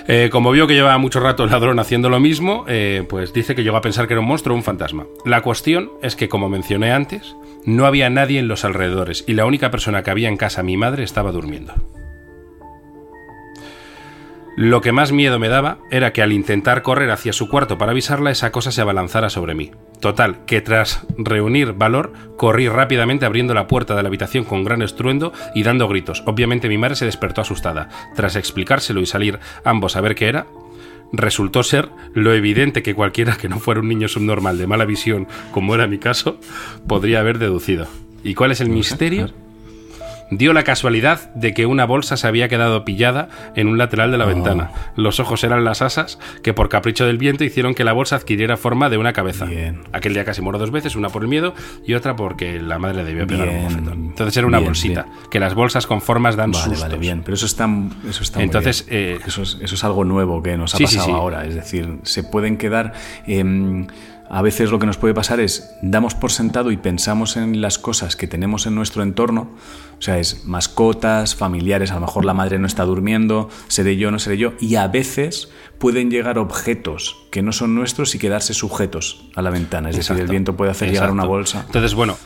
S2: Eh, como vio que llevaba mucho rato el ladrón haciendo lo mismo, eh, pues dice que llegó a pensar que era un monstruo o un fantasma. La cuestión es que, como mencioné antes, no había nadie en los alrededores y la única persona que había en casa, mi madre, estaba durmiendo. Lo que más miedo me daba era que al intentar correr hacia su cuarto para avisarla, esa cosa se abalanzara sobre mí. Total, que tras reunir valor, corrí rápidamente abriendo la puerta de la habitación con gran estruendo y dando gritos. Obviamente mi madre se despertó asustada. Tras explicárselo y salir ambos a ver qué era, resultó ser lo evidente que cualquiera que no fuera un niño subnormal de mala visión, como era mi caso, podría haber deducido. ¿Y cuál es el misterio? Dio la casualidad de que una bolsa se había quedado pillada en un lateral de la
S1: Oh.
S2: ventana. Los ojos eran las asas que por capricho del viento hicieron que la bolsa adquiriera forma de una cabeza.
S1: Bien.
S2: Aquel día casi moro dos veces, una por el miedo y otra porque la madre debió pegar un bofetón. Entonces era una
S1: Bien,
S2: bolsita, que las bolsas con formas dan
S1: Vale,
S2: sustos.
S1: vale, bien. Pero eso está, eso está muy
S2: Entonces,
S1: bien.
S2: eh,
S1: eso, es, eso es algo nuevo que nos ha
S2: Sí,
S1: pasado
S2: sí.
S1: ahora. Es decir, se pueden quedar. em, a veces lo que nos puede pasar es damos por sentado y pensamos en las cosas que tenemos en nuestro entorno. O sea, es mascotas, familiares, a lo mejor la madre no está durmiendo, seré yo, no seré yo. Y a veces pueden llegar objetos que no son nuestros y quedarse sujetos a la ventana. Es decir, el viento puede hacer llegar una bolsa.
S2: Entonces, bueno.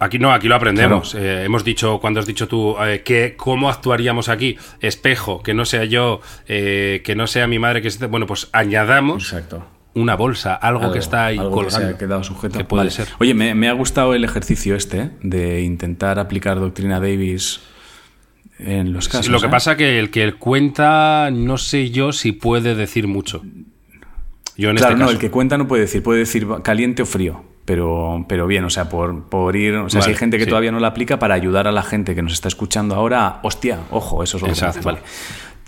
S2: Aquí no, aquí lo aprendemos. Eh, hemos dicho, cuando has dicho tú, eh, que, ¿cómo actuaríamos aquí? Espejo, que no sea yo, eh, que no sea mi madre, que esté. Bueno, pues añadamos
S1: Exacto.
S2: Una bolsa, algo, que está ahí
S1: algo que se ha quedado sujeto.
S2: Que puede
S1: Vale.
S2: ser.
S1: Oye, me, me ha gustado el ejercicio este ¿eh? de intentar aplicar doctrina Davis en los casos.
S2: Sí, lo que
S1: ¿eh?
S2: pasa que el que cuenta, no sé yo si puede decir mucho. Yo en
S1: Claro,
S2: este
S1: no,
S2: caso.
S1: el que cuenta no puede decir, puede decir caliente o frío, pero, pero bien, o sea, por, por ir. O sea, si hay gente que
S2: sí.
S1: todavía no la aplica para ayudar a la gente que nos está escuchando ahora, hostia, ojo, eso es lo que hace, vale.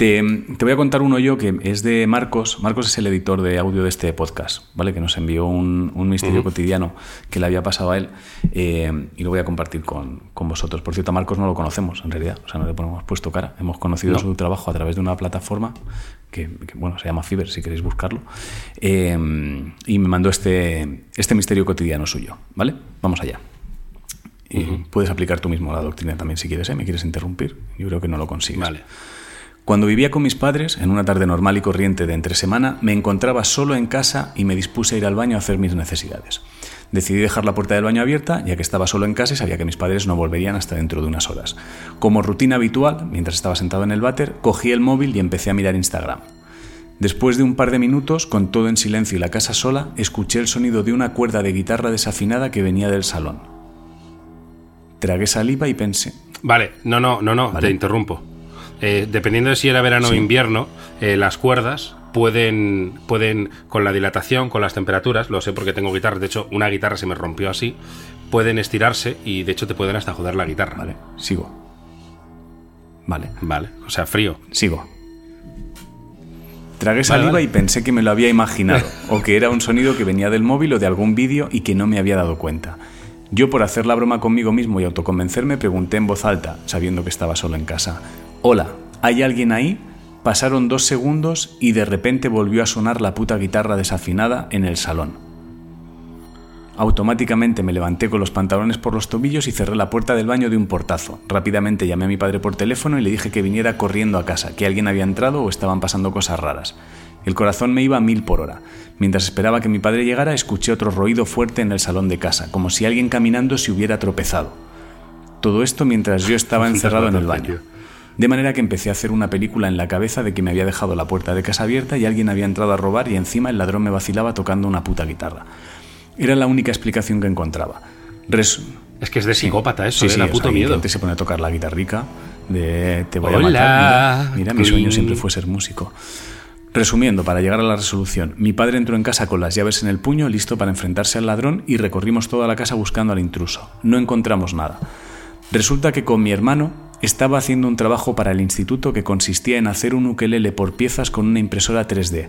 S1: Te, te voy a contar uno yo que es de Marcos. Marcos es el editor de audio de este podcast, ¿vale? Que nos envió un, un misterio cotidiano que le había pasado a él eh, y lo voy a compartir con, con vosotros. Por cierto, a Marcos no lo conocemos en realidad, o sea, no le ponemos puesto cara. Hemos conocido
S2: No.
S1: su trabajo a través de una plataforma que, que, bueno, se llama Fiverr, si queréis buscarlo. Eh, y me mandó este, este misterio cotidiano suyo, ¿vale? Vamos allá. Y puedes aplicar tú mismo la doctrina también si quieres, ¿eh? ¿Me quieres interrumpir? Yo creo que no lo consigues.
S2: Vale.
S1: Cuando vivía con mis padres, en una tarde normal y corriente de entre semana, me encontraba solo en casa y me dispuse a ir al baño a hacer mis necesidades. Decidí dejar la puerta del baño abierta, ya que estaba solo en casa y sabía que mis padres no volverían hasta dentro de unas horas. Como rutina habitual, mientras estaba sentado en el váter, cogí el móvil y empecé a mirar Instagram. Después de un par de minutos, con todo en silencio y la casa sola, escuché el sonido de una cuerda de guitarra desafinada que venía del salón. Tragué saliva y pensé,
S2: Vale, no, no, no, no,
S1: Vale.
S2: te interrumpo. Eh, dependiendo de si era verano o invierno, eh, las cuerdas pueden, pueden, con la dilatación, con las temperaturas, lo sé porque tengo guitarras, de hecho una guitarra se me rompió así, pueden estirarse y de hecho te pueden hasta joder la guitarra.
S1: vale, sigo. Vale,
S2: Vale, o sea, frío.
S1: sigo. Tragué saliva
S2: vale.
S1: y pensé que me lo había imaginado, o que era un sonido que venía del móvil o de algún vídeo y que no me había dado cuenta. Yo, por hacer la broma conmigo mismo y autoconvencerme, pregunté en voz alta, sabiendo que estaba solo en casa: Hola, ¿hay alguien ahí? Pasaron dos segundos y de repente volvió a sonar la puta guitarra desafinada en el salón. Automáticamente me levanté con los pantalones por los tobillos y cerré la puerta del baño de un portazo. Rápidamente llamé a mi padre por teléfono y le dije que viniera corriendo a casa, que alguien había entrado o estaban pasando cosas raras. El corazón me iba a mil por hora. Mientras esperaba que mi padre llegara, escuché otro ruido fuerte en el salón de casa, como si alguien caminando se hubiera tropezado. Todo esto mientras yo estaba encerrado en el baño. De manera que empecé a hacer una película en la cabeza de que me había dejado la puerta de casa abierta y alguien había entrado a robar y encima el ladrón me vacilaba tocando una puta guitarra. Era la única explicación que encontraba. Res-
S2: Es que es de psicópata eso,
S1: Sí,
S2: eh,
S1: sí,
S2: da
S1: o sea,
S2: puto miedo.
S1: se pone a tocar la guitarrica de te voy
S2: Hola,
S1: a matar. Mira, mira, mi sueño siempre fue ser músico. Resumiendo, para llegar a la resolución, mi padre entró en casa con las llaves en el puño, listo para enfrentarse al ladrón, y recorrimos toda la casa buscando al intruso. No encontramos nada. Resulta que con mi hermano estaba haciendo un trabajo para el instituto que consistía en hacer un ukelele por piezas con una impresora 3D.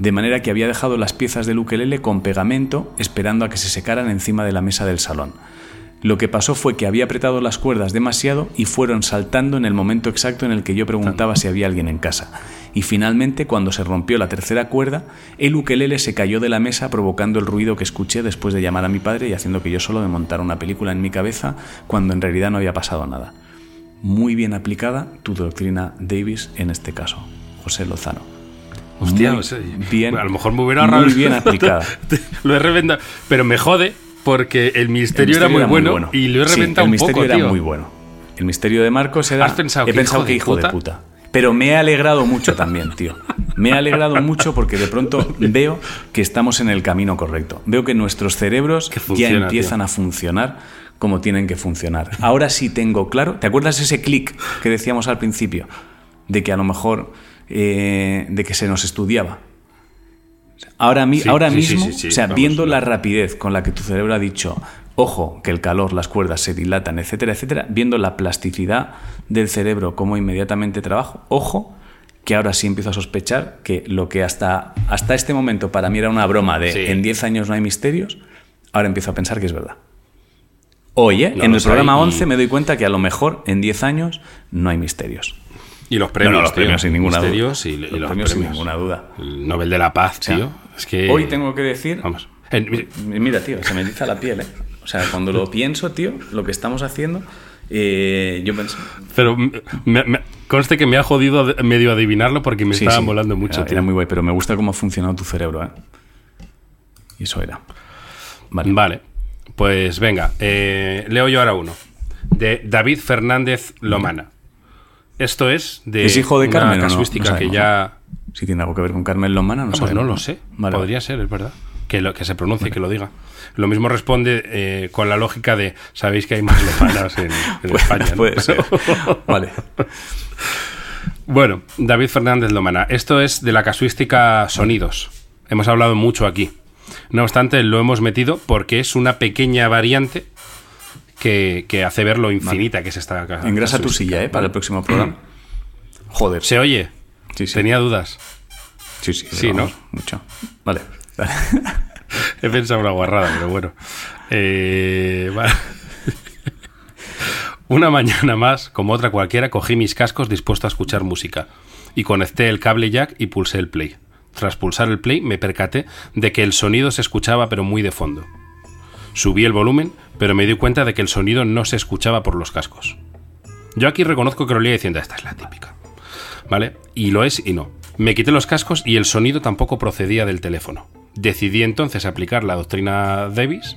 S1: De manera que había dejado las piezas del ukelele con pegamento esperando a que se secaran encima de la mesa del salón. Lo que pasó fue que había apretado las cuerdas demasiado y fueron saltando en el momento exacto en el que yo preguntaba si había alguien en casa. Y finalmente cuando se rompió la tercera cuerda, el ukelele se cayó de la mesa provocando el ruido que escuché después de llamar a mi padre y haciendo que yo solo me montara una película en mi cabeza cuando en realidad no había pasado nada. Muy bien aplicada tu doctrina Davis en este caso, José Lozano.
S2: Hostia,
S1: Muy bien,
S2: a lo mejor me hubiera
S1: muy bien aplicada.
S2: lo he reventado. Pero me jode porque el misterio, era, muy, bueno, y lo he
S1: Sí,
S2: reventado
S1: el
S2: un
S1: misterio
S2: poco,
S1: era
S2: tío.
S1: muy bueno. El misterio de Marcos era.
S2: ¿Has pensado
S1: he
S2: que
S1: pensado
S2: hijo
S1: que
S2: de
S1: hijo
S2: puta?
S1: de puta. Pero me he alegrado mucho también, tío. Me he alegrado mucho porque de pronto veo que estamos en el camino correcto. Veo que nuestros cerebros
S2: Que funciona,
S1: ya empiezan a funcionar como tienen que funcionar. Ahora sí tengo claro. ¿Te acuerdas ese clic que decíamos al principio? De que a lo mejor. eh, de que se nos estudiaba. Ahora, mi-
S2: Sí,
S1: ahora
S2: sí,
S1: mismo,
S2: sí,
S1: o sea,
S2: vamos,
S1: viendo la rapidez con la que tu cerebro ha dicho, ojo, que el calor, las cuerdas se dilatan, etcétera, etcétera, viendo la plasticidad del cerebro, cómo inmediatamente trabajo, ojo, que ahora sí empiezo a sospechar que lo que hasta, hasta este momento para mí era una broma de
S2: Sí.
S1: en 10 años no hay misterios, ahora empiezo a pensar que es verdad. Oye,
S2: No
S1: en el
S2: los
S1: programa
S2: y-
S1: 11 me doy cuenta que a lo mejor en 10 años no hay misterios.
S2: Y los premios,
S1: No, no, los
S2: tío.
S1: premios sin ninguna duda.
S2: Y, y
S1: Los
S2: los,
S1: premios
S2: premios,
S1: sin ninguna duda.
S2: El Nobel de la Paz,
S1: sea,
S2: tío. Es que.
S1: Hoy tengo que decir
S2: Vamos. En-
S1: Mira, tío, se me eriza la piel, ¿eh? O sea, cuando lo pienso, tío, lo que estamos haciendo, eh, yo pensé...
S2: pero me- me- conste que me ha jodido medio adivinarlo porque me
S1: Sí,
S2: estaba
S1: sí,
S2: molando mucho,
S1: era,
S2: tío.
S1: era muy guay, pero me gusta cómo ha funcionado tu cerebro, ¿eh? Y eso era. Vale.
S2: Vale, pues venga, eh, leo yo ahora uno. De David Fernández Lomana. Esto es de
S1: ¿Es hijo de
S2: una
S1: Carmen o no?
S2: casuística
S1: No
S2: que ya...
S1: Si tiene algo que ver con Carmen Lomana, no
S2: Ah, pues no lo sé.
S1: Vale.
S2: Podría ser, es verdad. Que, lo, que se pronuncie, que lo diga. Lo mismo responde eh, con la lógica de, sabéis que hay más lomanas en, en España. ¿no?
S1: Puede ser. Vale.
S2: Bueno, David Fernández Lomana. Esto es de la casuística sonidos. Hemos hablado mucho aquí. No obstante, lo hemos metido porque es una pequeña variante que, que hace ver lo infinita que es esta ca-
S1: Engrasa tu silla, ¿eh? Para el próximo programa. Joder.
S2: ¿Se oye?
S1: Sí, sí.
S2: Tenía dudas.
S1: Sí, sí.
S2: Sí, ¿no?
S1: Mucho. Vale.
S2: He pensado una guarrada, pero bueno. Eh. Una mañana más, como otra cualquiera, cogí mis cascos dispuesto a escuchar música y conecté el cable jack y pulsé el play. Tras pulsar el play me percaté de que el sonido se escuchaba pero muy de fondo. Subí el volumen, pero me di cuenta de que el sonido no se escuchaba por los cascos. Yo aquí reconozco que lo leía diciendo, esta es la típica. ¿Vale? Y lo es y no. Me quité los cascos y el sonido tampoco procedía del teléfono. Decidí entonces aplicar la doctrina Davis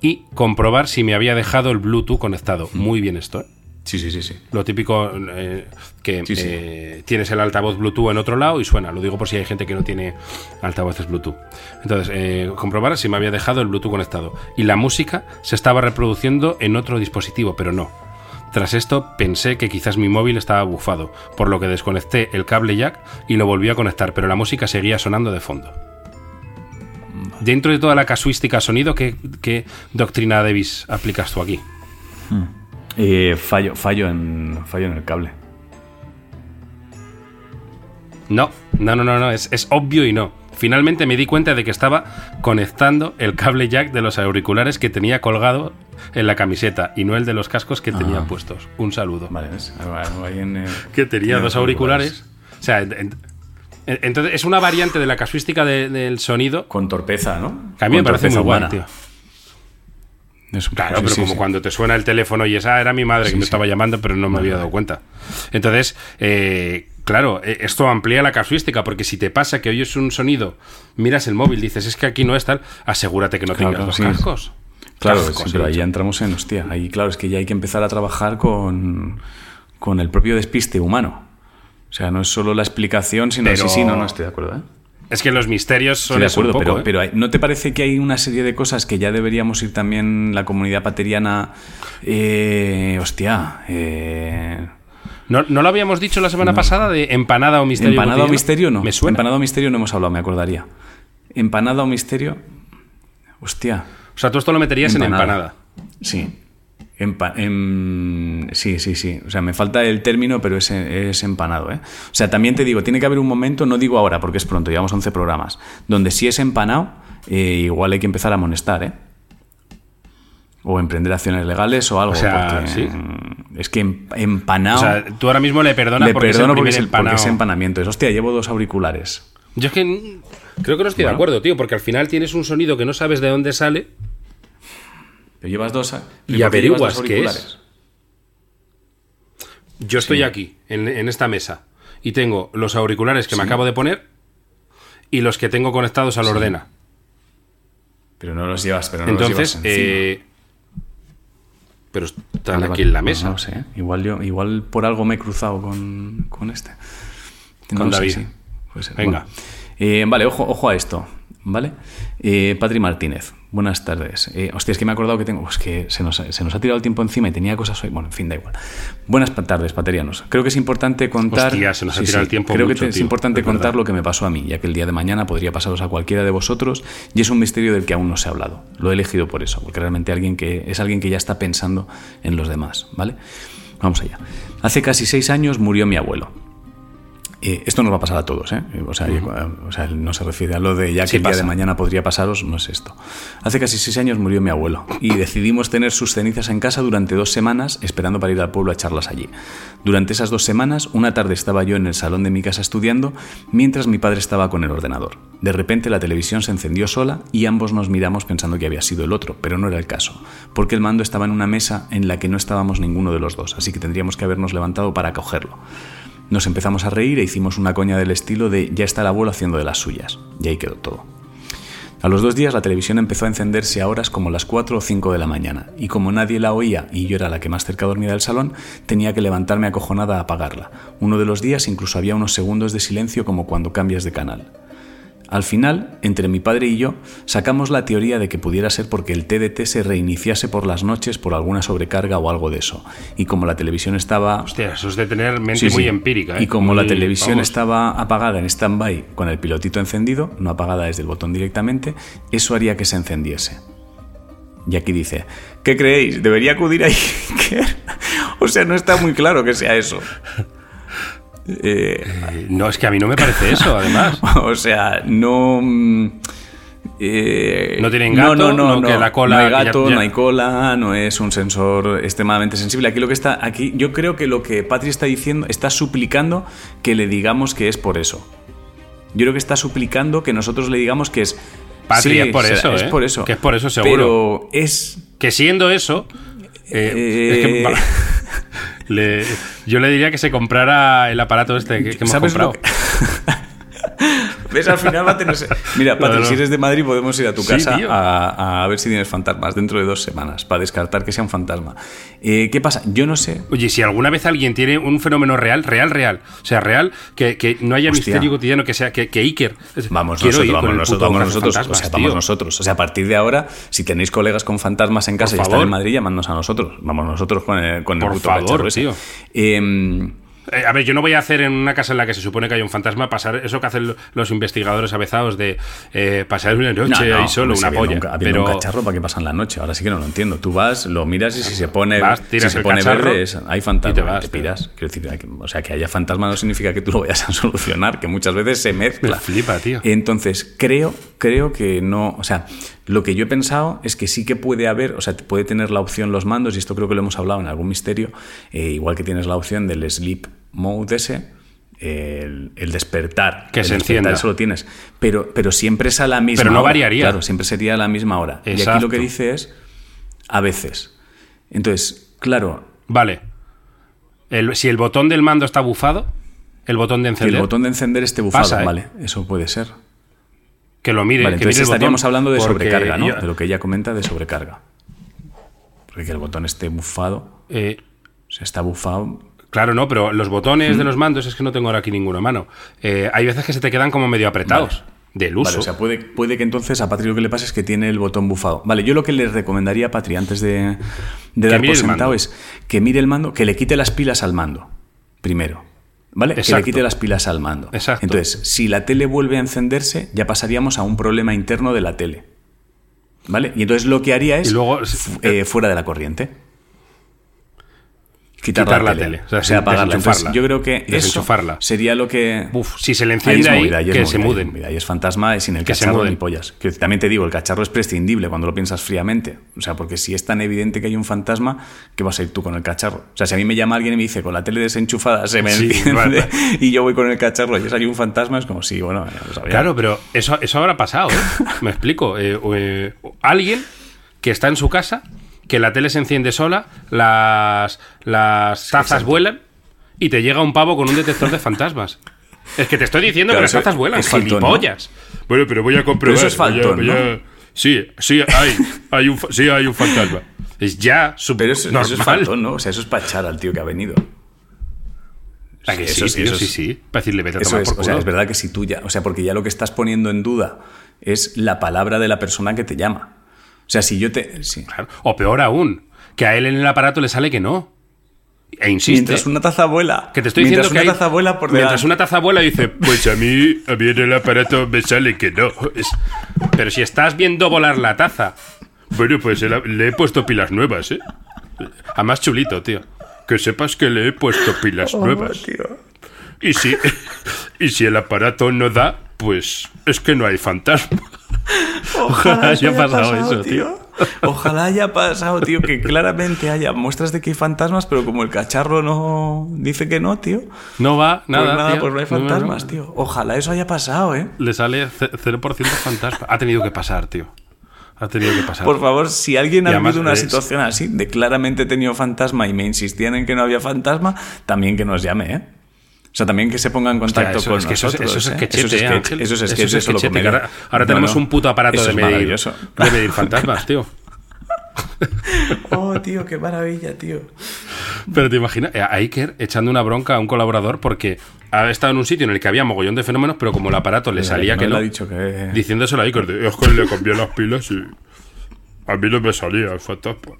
S2: y comprobar si me había dejado el Bluetooth conectado. Muy bien esto, ¿eh?
S1: Sí, sí, sí, sí.
S2: Lo típico eh, que
S1: Sí, sí.
S2: eh, tienes el altavoz Bluetooth en otro lado y suena. Lo digo por si hay gente que no tiene altavoces Bluetooth. Entonces, eh, comprobar si me había dejado el Bluetooth conectado. Y la música se estaba reproduciendo en otro dispositivo, pero no. Tras esto pensé que quizás mi móvil estaba bufado, por lo que desconecté el cable jack y lo volví a conectar, pero la música seguía sonando de fondo. Dentro de toda la casuística sonido, ¿qué, qué doctrina Davis aplicas tú aquí?
S1: Eh, fallo, fallo, en, fallo en el cable.
S2: No, no, no, no, no, es, es obvio y no. Finalmente me di cuenta de que estaba conectando el cable jack de los auriculares que tenía colgado en la camiseta y no el de los cascos que tenía puestos. Un saludo.
S1: Vale, en, eh,
S2: Que tenía
S1: en
S2: dos auriculares. O sea, en- en- entonces es una variante de la casuística de- del sonido
S1: Con torpeza, ¿no?
S2: que a mí me parece muy guay,
S1: humana.
S2: tío.
S1: Es
S2: Claro,
S1: sí,
S2: pero
S1: sí,
S2: como
S1: sí.
S2: cuando te suena el teléfono y esa era mi madre que me estaba llamando, pero no me había dado cuenta. Entonces, eh, claro, eh, esto amplía la casuística, porque si te pasa que oyes un sonido, miras el móvil, dices, es que aquí no es tal, asegúrate que no
S1: Claro,
S2: tengas los cascos.
S1: Claro,
S2: Cascos,
S1: pero ahí ya entramos en hostia. Ahí, claro, es que ya hay que empezar a trabajar con, con el propio despiste humano. O sea, no es solo la explicación, sino.
S2: Pero-
S1: Sí, sí, no, no estoy de acuerdo, ¿eh?
S2: Es que los misterios son
S1: Estoy de acuerdo,
S2: poco,
S1: pero,
S2: ¿eh?
S1: pero hay- ¿no te parece que hay una serie de cosas que ya deberíamos ir también la comunidad pateriana? Eh, hostia. Eh,
S2: ¿No, no lo habíamos dicho la semana pasada de empanada o misterio?
S1: empanada o misterio no.
S2: Me suena.
S1: Empanada o misterio no hemos hablado, me acordaría. Empanada o misterio. Hostia.
S2: O sea, tú esto lo meterías en empanada.
S1: Sí. Empa- em, sí, sí, sí. O sea, me falta el término, pero es, es empanado. ¿eh? O sea, también te digo, tiene que haber un momento, no digo ahora porque es pronto, llevamos 11 programas, donde si es empanado, eh, igual hay que empezar a amonestar. ¿eh? O emprender acciones legales o algo.
S2: O sea, sí.
S1: mm, Es que em- empanado.
S2: O sea, tú ahora mismo le perdonas
S1: le
S2: porque
S1: perdono
S2: es el
S1: porque es, el, porque es empanamiento. Es, hostia, llevo dos auriculares.
S2: Yo es que creo que no estoy de acuerdo, tío, porque al final tienes un sonido que no sabes de dónde sale.
S1: Pero llevas dos.
S2: Y
S1: ¿por qué llevas
S2: averiguas qué es. Yo estoy aquí, en, en esta mesa, y tengo los auriculares que me acabo de poner y los que tengo conectados al ordena.
S1: Pero no los llevas, pero no los
S2: Entonces,
S1: llevas encima.
S2: eh, pero están
S1: Vale,
S2: aquí
S1: vale.
S2: en la mesa.
S1: no lo sé. ¿eh? Igual, yo, igual por algo me he cruzado con, con este. No
S2: Con
S1: sé,
S2: David.
S1: sí. Ser.
S2: Venga.
S1: Bueno. Eh, vale, ojo, ojo a esto. ¿Vale? Eh, Patri Martínez, buenas tardes. Eh, hostia, es que me he acordado que tengo. Es que se nos, ha- se nos ha tirado el tiempo encima y tenía cosas hoy. Bueno, en fin, da igual. Buenas tardes, paterianos. Creo que es importante contar.
S2: Hostia, se nos ha tirado el tiempo
S1: Creo
S2: mucho,
S1: que es
S2: tío.
S1: importante
S2: Es
S1: contar lo que me pasó a mí, ya que el día de mañana podría pasaros a cualquiera de vosotros y es un misterio del que aún no se ha hablado. Lo he elegido por eso, porque realmente alguien que, es alguien que ya está pensando en los demás, ¿vale? Vamos allá. Hace casi seis años murió mi abuelo. Eh, esto nos va a pasar a todos, ¿eh? O sea, yo- o sea, no se refiere a lo de ya que
S2: Sí
S1: el día
S2: pasa.
S1: de mañana podría pasaros, no es esto. Hace casi seis años murió mi abuelo y decidimos tener sus cenizas en casa durante dos semanas esperando para ir al pueblo a echarlas allí. Durante esas dos semanas, una tarde estaba yo en el salón de mi casa estudiando mientras mi padre estaba con el ordenador. De repente la televisión se encendió sola y ambos nos miramos pensando que había sido el otro, pero no era el caso, porque el mando estaba en una mesa en la que no estábamos ninguno de los dos, así que tendríamos que habernos levantado para cogerlo. Nos empezamos a reír e hicimos una coña del estilo de ya está el abuelo haciendo de las suyas. Y ahí quedó todo. A los dos días la televisión empezó a encenderse a horas como las 4 o 5 de la mañana, y como nadie la oía y yo era la que más cerca dormía del salón, tenía que levantarme acojonada a apagarla. Uno de los días incluso había unos segundos de silencio como cuando cambias de canal. Al final, entre mi padre y yo, sacamos la teoría de que pudiera ser porque el TDT se reiniciase por las noches por alguna sobrecarga o algo de eso. Y como la televisión estaba
S2: Hostia, eso es de tener mente
S1: Sí,
S2: muy
S1: sí.
S2: empírica. ¿eh?
S1: Y como la televisión
S2: vamos.
S1: estaba apagada en stand-by con el pilotito encendido, no apagada desde el botón directamente, eso haría que se encendiese. Y aquí dice, ¿qué creéis? ¿Debería acudir a Iker? o sea, no está muy claro que sea eso. Eh,
S2: No, es que a mí no me parece eso, además.
S1: o sea, no... mm, eh,
S2: No tienen gato,
S1: no, no,
S2: no, que la cola-
S1: no hay gato,
S2: ya-
S1: no hay cola, no es un sensor extremadamente sensible. Aquí lo que está, aquí, yo creo que lo que Patri está diciendo, está suplicando que le digamos que es por eso. Yo creo que está suplicando que nosotros le digamos que es.
S2: Patri, es por
S1: será-
S2: eso,
S1: es
S2: ¿eh?
S1: por eso.
S2: Que es por eso, seguro.
S1: Pero es.
S2: Que siendo eso. eh, es que, le- yo le diría que se comprara el aparato este que, que hemos
S1: ¿Sabes lo
S2: comprado.
S1: que- ¿Ves? Al final va a tener... Mira, Patri,
S2: no.
S1: si eres de Madrid podemos ir a tu
S2: Sí,
S1: casa a, a ver si tienes fantasmas dentro de dos semanas, para descartar que sea un fantasma. Eh, ¿Qué pasa? Yo no sé...
S2: Oye, si alguna vez alguien tiene un fenómeno real, real, real, o sea, real, que, que no haya
S1: Hostia.
S2: misterio cotidiano, que sea, que, que Iker.
S1: Vamos
S2: Quiero
S1: nosotros, vamos nosotros, vamos nosotros, o sea, vamos nosotros. O sea, a partir de ahora, si tenéis colegas con fantasmas en casa
S2: Por
S1: y están en Madrid, llamadnos a nosotros. Vamos nosotros con el, con el
S2: Por
S1: puto
S2: favor, tío.
S1: Eh,
S2: Eh, a ver, yo no voy a hacer en una casa en la que se supone que hay un fantasma pasar eso que hacen lo- los investigadores avezados de eh, pasar una noche
S1: no, no,
S2: ahí solo, una polla.
S1: un
S2: pero
S1: un cacharro, ¿para qué pasan la noche? Ahora sí que no lo entiendo. Tú vas, lo miras y si se pone,
S2: Vas,
S1: si se pone verde, es- hay
S2: y
S1: fantasma.
S2: te
S1: Te,
S2: vas,
S1: piras. Quiero decir, hay que- o sea, que haya fantasma no significa que tú lo vayas a solucionar, que muchas veces se mezcla.
S2: Me flipa, tío.
S1: Entonces, creo, creo que no. O sea, lo que yo he pensado es que sí que puede haber, o sea, puede tener la opción los mandos, y esto creo que lo hemos hablado en algún misterio, eh, igual que tienes la opción del sleep mode ese. El, el despertar.
S2: Que
S1: el
S2: se encienda.
S1: Eso lo tienes. Pero, pero siempre es a la misma
S2: Pero no
S1: hora.
S2: variaría.
S1: Claro, siempre sería a la misma hora. Y aquí
S2: Exacto.
S1: lo que dice es a veces. Entonces, claro,
S2: Vale. El- si el botón del mando está bufado, el botón de
S1: que
S2: encender,
S1: el botón de encender esté bufado,
S2: Pasa, ¿eh?
S1: vale, eso puede ser.
S2: que lo mire.
S1: Vale,
S2: que
S1: entonces
S2: mire el
S1: estaríamos
S2: botón,
S1: hablando de sobrecarga, ¿no?
S2: yo-
S1: De lo que ella comenta de sobrecarga. Porque que el botón esté bufado,
S2: eh,
S1: o sea, está bufado.
S2: Claro, no, pero los botones de los mandos es que no tengo ahora aquí ninguno a mano. Eh, hay veces que se te quedan como medio apretados del uso.
S1: Vale, o sea, puede, puede que entonces a Patri lo que le pase es que tiene el botón bufado. Vale, yo lo que le recomendaría a Patri antes de, de dar por sentado es que mire el mando, que le quite las pilas al mando, primero. ¿Vale? Que le quite las pilas al mando.
S2: Exacto.
S1: Entonces, si la tele vuelve a encenderse, ya pasaríamos a un problema interno de la tele. ¿Vale? Y entonces lo que haría es
S2: Y luego-
S1: fu- eh, fuera de la corriente. Quitar,
S2: quitar
S1: la,
S2: la
S1: tele.
S2: O sea,
S1: O sea, apagarla. Entonces,
S2: desenchufarla.
S1: yo creo que eso sería lo que...
S2: Uf, si se le
S1: Ahí es
S2: enciende ahí,
S1: movida, ahí es
S2: que
S1: movida,
S2: se
S1: es
S2: muden.
S1: Ahí es fantasma y sin el
S2: Que
S1: cacharro ni pollas. Que también te digo, el cacharro es prescindible cuando lo piensas fríamente. O sea, porque si es tan evidente que hay un fantasma, ¿qué vas a ir tú con el cacharro? O sea, si a mí me llama alguien y me dice, con la tele desenchufada se me
S2: Sí,
S1: enciende
S2: vale.
S1: y yo voy con el cacharro y es ahí un fantasma, es como, sí, bueno, lo sabía.
S2: Claro, pero eso, eso habrá pasado, ¿eh? Me explico. Eh, eh, alguien que está en su casa, que la tele se enciende sola, las, las tazas vuelan y te llega un pavo con un detector de fantasmas. Es que te estoy diciendo
S1: Claro,
S2: que las tazas vuelan,
S1: es faltón, ¿no?
S2: gilipollas. Bueno, pero voy a comprobar.
S1: Pero eso es
S2: voy a-
S1: faltón,
S2: voy a-
S1: ¿no?
S2: Sí, sí, hay, hay un, sí, hay un fantasma. Es ya sub-
S1: Pero eso, eso es faltón, ¿no? O sea, eso es para echar al tío que ha venido.
S2: ¿A que
S1: Sí,
S2: sí,
S1: eso es-
S2: tío?
S1: eso
S2: sí,
S1: es-
S2: sí. Para decirle, vete a tomar
S1: es,
S2: por
S1: o sea, es verdad que si tú ya, o sea, porque ya lo que estás poniendo en duda es la palabra de la persona que te llama. O sea, si yo te... Sí.
S2: Claro. O peor aún, que a él en el aparato le sale que no. E insiste.
S1: Mientras una taza vuela.
S2: Que te estoy
S1: mientras
S2: diciendo que
S1: una
S2: hay-
S1: taza vuela por
S2: mientras
S1: delante.
S2: una taza vuela dice, pues a mí, a mí en el aparato me sale que no. Es- Pero si estás viendo volar la taza, bueno, pues le he puesto pilas nuevas, ¿eh? Además chulito, tío. Que sepas que le he puesto pilas
S1: Oh,
S2: nuevas.
S1: tío.
S2: Y si, y si el aparato no da, pues es que no hay fantasma.
S1: Ojalá
S2: haya
S1: haya
S2: pasado
S1: pasado,
S2: eso,
S1: tío. Ojalá haya pasado, tío, que claramente haya muestras de que hay fantasmas, pero como el cacharro no dice que no, tío.
S2: No va, nada.
S1: pues nada,
S2: tío.
S1: pues no hay
S2: No, no, no.
S1: fantasmas, tío. Ojalá eso haya pasado, ¿eh?
S2: Le sale ce- 0% fantasma. Ha tenido que pasar, tío. Ha tenido que pasar.
S1: Por favor, si alguien ha vivido una
S2: es-
S1: situación así, de claramente he tenido fantasma y me insistían en que no había fantasma, también que nos llame, ¿eh? O sea, también que se ponga en
S2: Hostia,
S1: contacto
S2: eso,
S1: con
S2: es que eso, es-
S1: nosotros.
S2: eso es
S1: ¿eh?
S2: sketchete,
S1: Eso es
S2: ¿eh,
S1: sketch,
S2: Ángel?
S1: eso es
S2: Eso
S1: sketch,
S2: es
S1: eso lo
S2: que
S1: comedia.
S2: ahora, ahora
S1: No,
S2: tenemos
S1: no,
S2: un puto aparato
S1: eso
S2: de
S1: es
S2: medir,
S1: maravilloso.
S2: de medir fantasmas, tío.
S1: Oh, tío, qué maravilla, tío.
S2: Pero te imaginas, eh, a Iker echando una bronca a un colaborador porque ha estado en un sitio en el que había mogollón de fenómenos, pero como el aparato le salía
S1: no
S2: que
S1: le
S2: no,
S1: ha dicho que...
S2: diciéndoselo a Iker, es que le cambié las pilas y a mí no me salía el fantasma.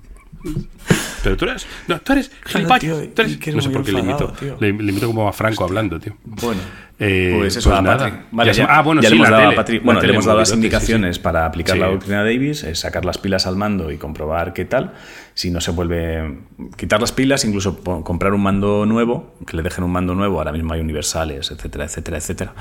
S2: Pero tú eres, no, tú eres gilipollas.
S1: tío,
S2: tú eres-
S1: Iker
S2: no sé por qué le imito.
S1: enfadado.
S2: Le, le imito como a Franco hablando, tío.
S1: Bueno,
S2: Eh,
S1: pues eso,
S2: pues
S1: a
S2: nada.
S1: Vale,
S2: Ya ah, bueno,
S1: ya
S2: sí,
S1: le hemos dado a
S2: tele.
S1: Patri-
S2: La
S1: Bueno, le hemos dado las
S2: movidote, sí, sí.
S1: indicaciones para aplicar la doctrina Davis, es sacar las pilas al mando y comprobar qué tal. Si no se vuelve. Quitar las pilas, incluso comprar un mando nuevo, que le dejen un mando nuevo. Ahora mismo hay universales, etcétera, etcétera, etcétera.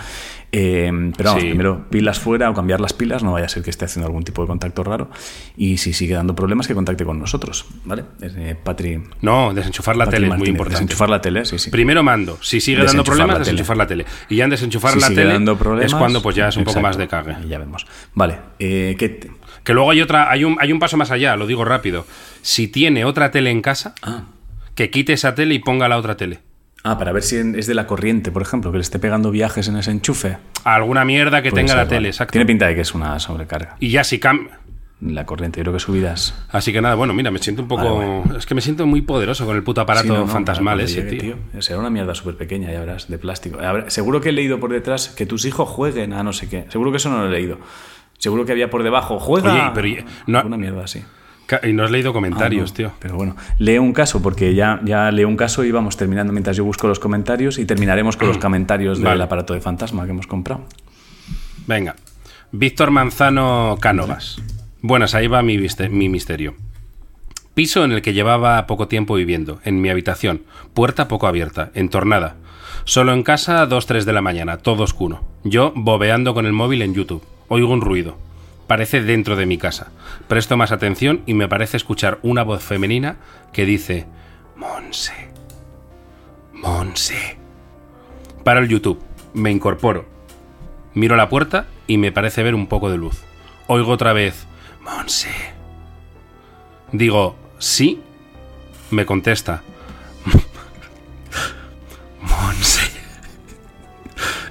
S1: Eh, pero vamos,
S2: Sí.
S1: primero pilas fuera o cambiar las pilas, no vaya a ser que esté haciendo algún tipo de contacto raro. Y si sigue dando problemas, que contacte con nosotros. ¿Vale? Eh, Patri.
S2: No, desenchufar la
S1: Patri
S2: tele es muy importante.
S1: Desenchufar la tele, sí, sí.
S2: Primero mando. Si sigue dando problemas,
S1: la
S2: desenchufar la tele. Y ya en desenchufar
S1: Si
S2: la
S1: sigue
S2: tele
S1: dando problemas,
S2: es cuando pues ya es un poco más de cague.
S1: Ya vemos. Vale, eh, ¿qué
S2: Que luego hay otra, hay un, hay un paso más allá, lo digo rápido. Si tiene otra tele en casa,
S1: Ah.
S2: que quite esa tele y ponga la otra tele.
S1: Ah, para ver si es de la corriente, por ejemplo, que le esté pegando viajes en ese enchufe.
S2: Alguna mierda que
S1: Puede
S2: tenga
S1: ser,
S2: la
S1: vale.
S2: tele, exacto.
S1: Tiene pinta de que es una sobrecarga.
S2: Y ya si cambia.
S1: La corriente, yo creo que subidas.
S2: Así que nada, bueno, mira, me siento un poco.
S1: Vale,
S2: Es que me siento muy poderoso con el puto aparato
S1: Sí, no, no,
S2: fantasmal ese,
S1: llegue,
S2: tío.
S1: Será una mierda súper pequeña, ya verás, de plástico. Seguro que he leído por detrás que tus hijos jueguen a no sé qué. Seguro que eso no lo he leído. Seguro que había por debajo, juega.
S2: Oye, pero y- no-
S1: Una mierda así.
S2: Y no has leído
S1: Ah,
S2: comentarios,
S1: no.
S2: tío.
S1: Pero bueno, leo un caso porque ya, ya leo un caso y vamos terminando mientras yo busco los comentarios y terminaremos con los comentarios del aparato de fantasma que hemos comprado.
S2: Venga. Víctor Manzano Cánovas. Buenas, ahí va mi, mi misterio. Piso en el que llevaba poco tiempo viviendo, en mi habitación, puerta poco abierta, entornada. Solo en casa, 2-3 de la mañana, todo oscuro. Yo bobeando con el móvil en YouTube. Oigo un ruido. Parece dentro de mi casa. Presto más atención y me parece escuchar una voz femenina que dice: Monse. Monse. Paro el YouTube. Me incorporo. Miro la puerta y me parece ver un poco de luz. Oigo otra vez, Monse. Digo, ¿sí? Me contesta, Monse.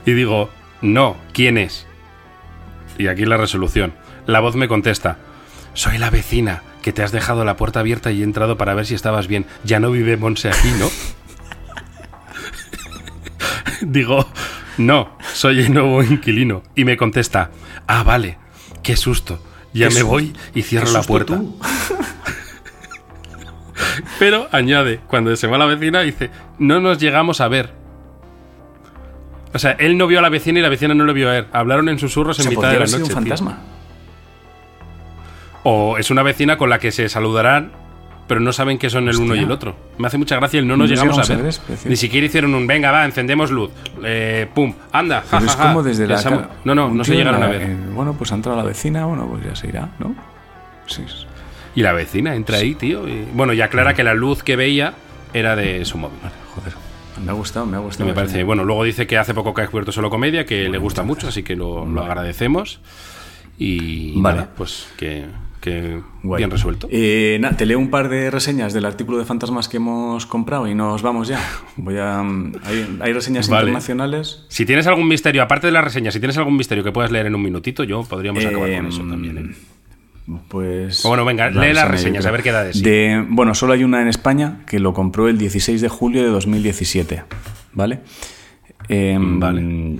S2: Y digo, no, ¿quién es? Y aquí la resolución. La voz me contesta, soy la vecina, que te has dejado la puerta abierta y he entrado para ver si estabas bien. Ya no vive Monse aquí, ¿no? Digo, no, soy el nuevo inquilino. Y me contesta, ah, vale, qué susto. Ya
S1: Qué
S2: me voy y cierro la puerta. Pero añade, cuando se va la vecina, dice, no nos llegamos a ver. O sea, él no vio a la vecina y la vecina no lo vio a él. Hablaron en susurros en mitad
S1: podría
S2: de la
S1: haber sido
S2: noche.
S1: un
S2: tío.
S1: fantasma.
S2: O es una vecina con la que se saludarán pero no saben que son el uno y el otro. Me hace mucha gracia el no nos
S1: No
S2: llegamos,
S1: llegamos
S2: a
S1: a
S2: ver. Ni siquiera hicieron un venga, va, encendemos luz. Eh, pum, anda,
S1: Pero
S2: ja,
S1: es
S2: ja".
S1: como desde la...
S2: se ha mu-
S1: ca-
S2: No, no, no se llegaron a ver.
S1: eh, bueno, pues ha entrado la vecina, bueno, pues ya se irá, ¿no? Sí.
S2: Y la vecina entra ahí, tío. y- Bueno, y aclara que la luz que veía era de su móvil.
S1: Vale, joder. Me ha gustado, me ha gustado.
S2: me parece. Bueno, luego dice que hace poco que ha descubierto solo comedia, que le gusta mucho, así que lo, lo agradecemos. Y
S1: Vale.
S2: nada, pues que, que bien resuelto.
S1: Eh, nada, te leo un par de reseñas del artículo de fantasmas que hemos comprado y nos vamos ya. Voy a. mm, Hay, hay reseñas
S2: Vale.
S1: internacionales.
S2: Si tienes algún misterio, aparte de la reseña, si tienes algún misterio que puedas leer en un minutito, yo podríamos acabar con
S1: Eh,
S2: eso también. ¿eh?
S1: Pues.
S2: Bueno, venga, lee las reseñas, a ver qué da de sí.
S1: De, bueno, solo hay una en España que lo compró el 16 de julio de 2017. ¿Vale? Em,
S2: Vale.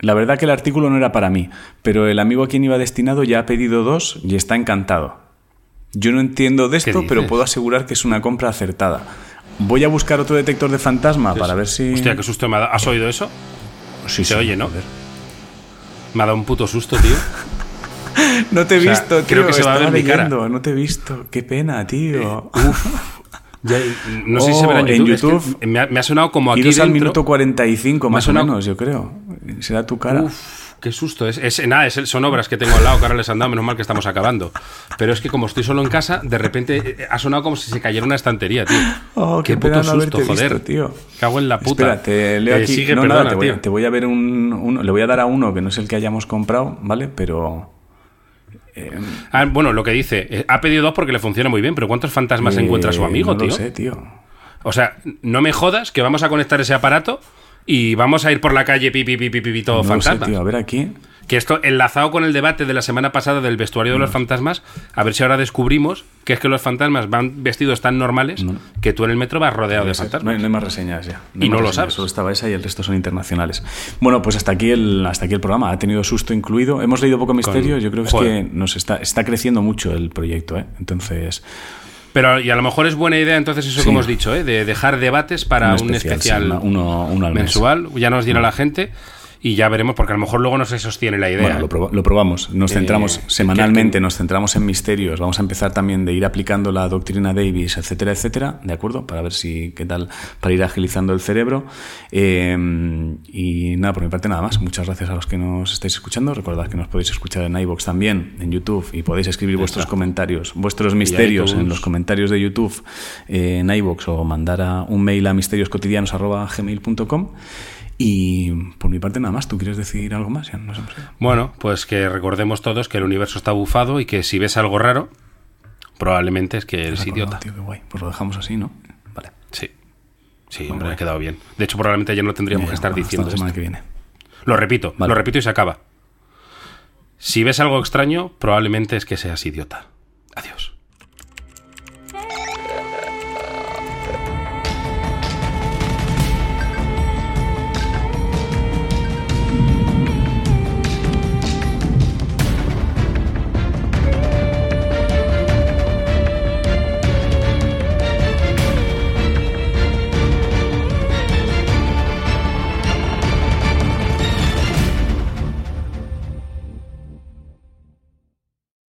S1: La verdad que el artículo no era para mí, pero el amigo a quien iba destinado ya ha pedido dos y está encantado. Yo no entiendo de
S2: ¿Qué
S1: esto, pero puedo asegurar que es una compra acertada. Voy a buscar otro detector de fantasma para ver si.
S2: Hostia, qué susto me ha dado. ¿Has oído eso?
S1: Sí,
S2: se
S1: sí,
S2: oye, ¿no?
S1: joder.
S2: Me ha dado un puto susto, tío.
S1: No te he
S2: O sea,
S1: visto, tío.
S2: creo que se va a ver mi cara.
S1: No te he visto. Qué pena, tío.
S2: Ya, no sé si se
S1: Oh,
S2: verá en
S1: en
S2: YouTube. es que me, ha, me ha sonado como aquí
S1: Iros al
S2: dentro.
S1: minuto 45,
S2: Me ha
S1: más o
S2: sonado-
S1: menos, yo creo. Será tu cara.
S2: Uf, qué susto. Es, es- nada, es, son obras que tengo al lado que ahora les han dado, menos mal que estamos acabando. Pero es que como estoy solo en casa, de repente eh, ha sonado como si se cayera una estantería, tío.
S1: Oh, qué,
S2: puto
S1: pena no
S2: susto, joder.
S1: visto, tío.
S2: Cago en la puta.
S1: Espera, te leo
S2: Eh,
S1: aquí.
S2: sigue,
S1: no,
S2: perdona,
S1: nada, te voy,
S2: tío.
S1: te voy a ver un, uno- Le voy a dar a uno que no es el que hayamos comprado, ¿vale? Pero.
S2: Ah, bueno, lo que dice, eh, ha pedido dos porque le funciona muy bien, pero ¿cuántos fantasmas
S1: eh,
S2: encuentra su amigo,
S1: no
S2: tío?
S1: Lo sé, tío.
S2: O sea, no me jodas que vamos a conectar ese aparato y vamos a ir por la calle pipi pipi pipi todo
S1: No sé, tío. A ver aquí.
S2: Que esto, enlazado con el debate de la semana pasada del vestuario de los fantasmas, a ver si ahora descubrimos que es que los fantasmas van vestidos tan normales que tú en el metro vas rodeado de
S1: No hay,
S2: fantasmas.
S1: no hay más reseñas ya.
S2: Y no lo sabes.
S1: Solo estaba esa y el resto son internacionales. Bueno, pues hasta aquí el, hasta aquí el programa. Ha tenido susto incluido. Hemos leído poco misterio. Yo creo que
S2: Joder.
S1: es que nos está, está creciendo mucho el proyecto, ¿eh? Entonces.
S2: Pero y a lo mejor es buena idea entonces eso
S1: Sí.
S2: que hemos dicho, ¿eh? de dejar debates para un especial,
S1: sí, una- uno, uno al mes.
S2: mensual. Ya nos dirá la gente y ya veremos, porque a lo mejor luego no se sostiene la idea.
S1: Bueno, lo, proba- lo probamos. Nos
S2: Eh,
S1: centramos semanalmente,
S2: que-
S1: nos centramos en misterios. Vamos a empezar también de ir aplicando la doctrina Davis, etcétera, etcétera, ¿de acuerdo? Para ver si qué tal, para ir agilizando el cerebro. Eh, y nada, por mi parte nada más. Muchas gracias a los que nos estáis escuchando. Recordad que nos podéis escuchar en iVoox también, en YouTube, y podéis escribir vuestros comentarios, vuestros misterios en los comentarios de YouTube, eh, en iVoox, o mandar a un mail a misterioscotidianos.gmail.com. Y por mi parte nada más. ¿Tú quieres decir algo más? Ya.
S2: Bueno, pues que recordemos todos que el universo está bufado y que si ves algo raro, probablemente es que eres idiota.
S1: Tío, qué guay. Pues lo dejamos así, ¿no? Vale.
S2: Sí. Sí, hombre, ha quedado bien. De hecho, probablemente ya no tendríamos que estar
S1: bueno, hasta
S2: diciendo
S1: la semana
S2: esto.
S1: que viene.
S2: Lo repito,
S1: Vale.
S2: lo repito y se acaba. Si ves algo extraño, probablemente es que seas idiota. Adiós.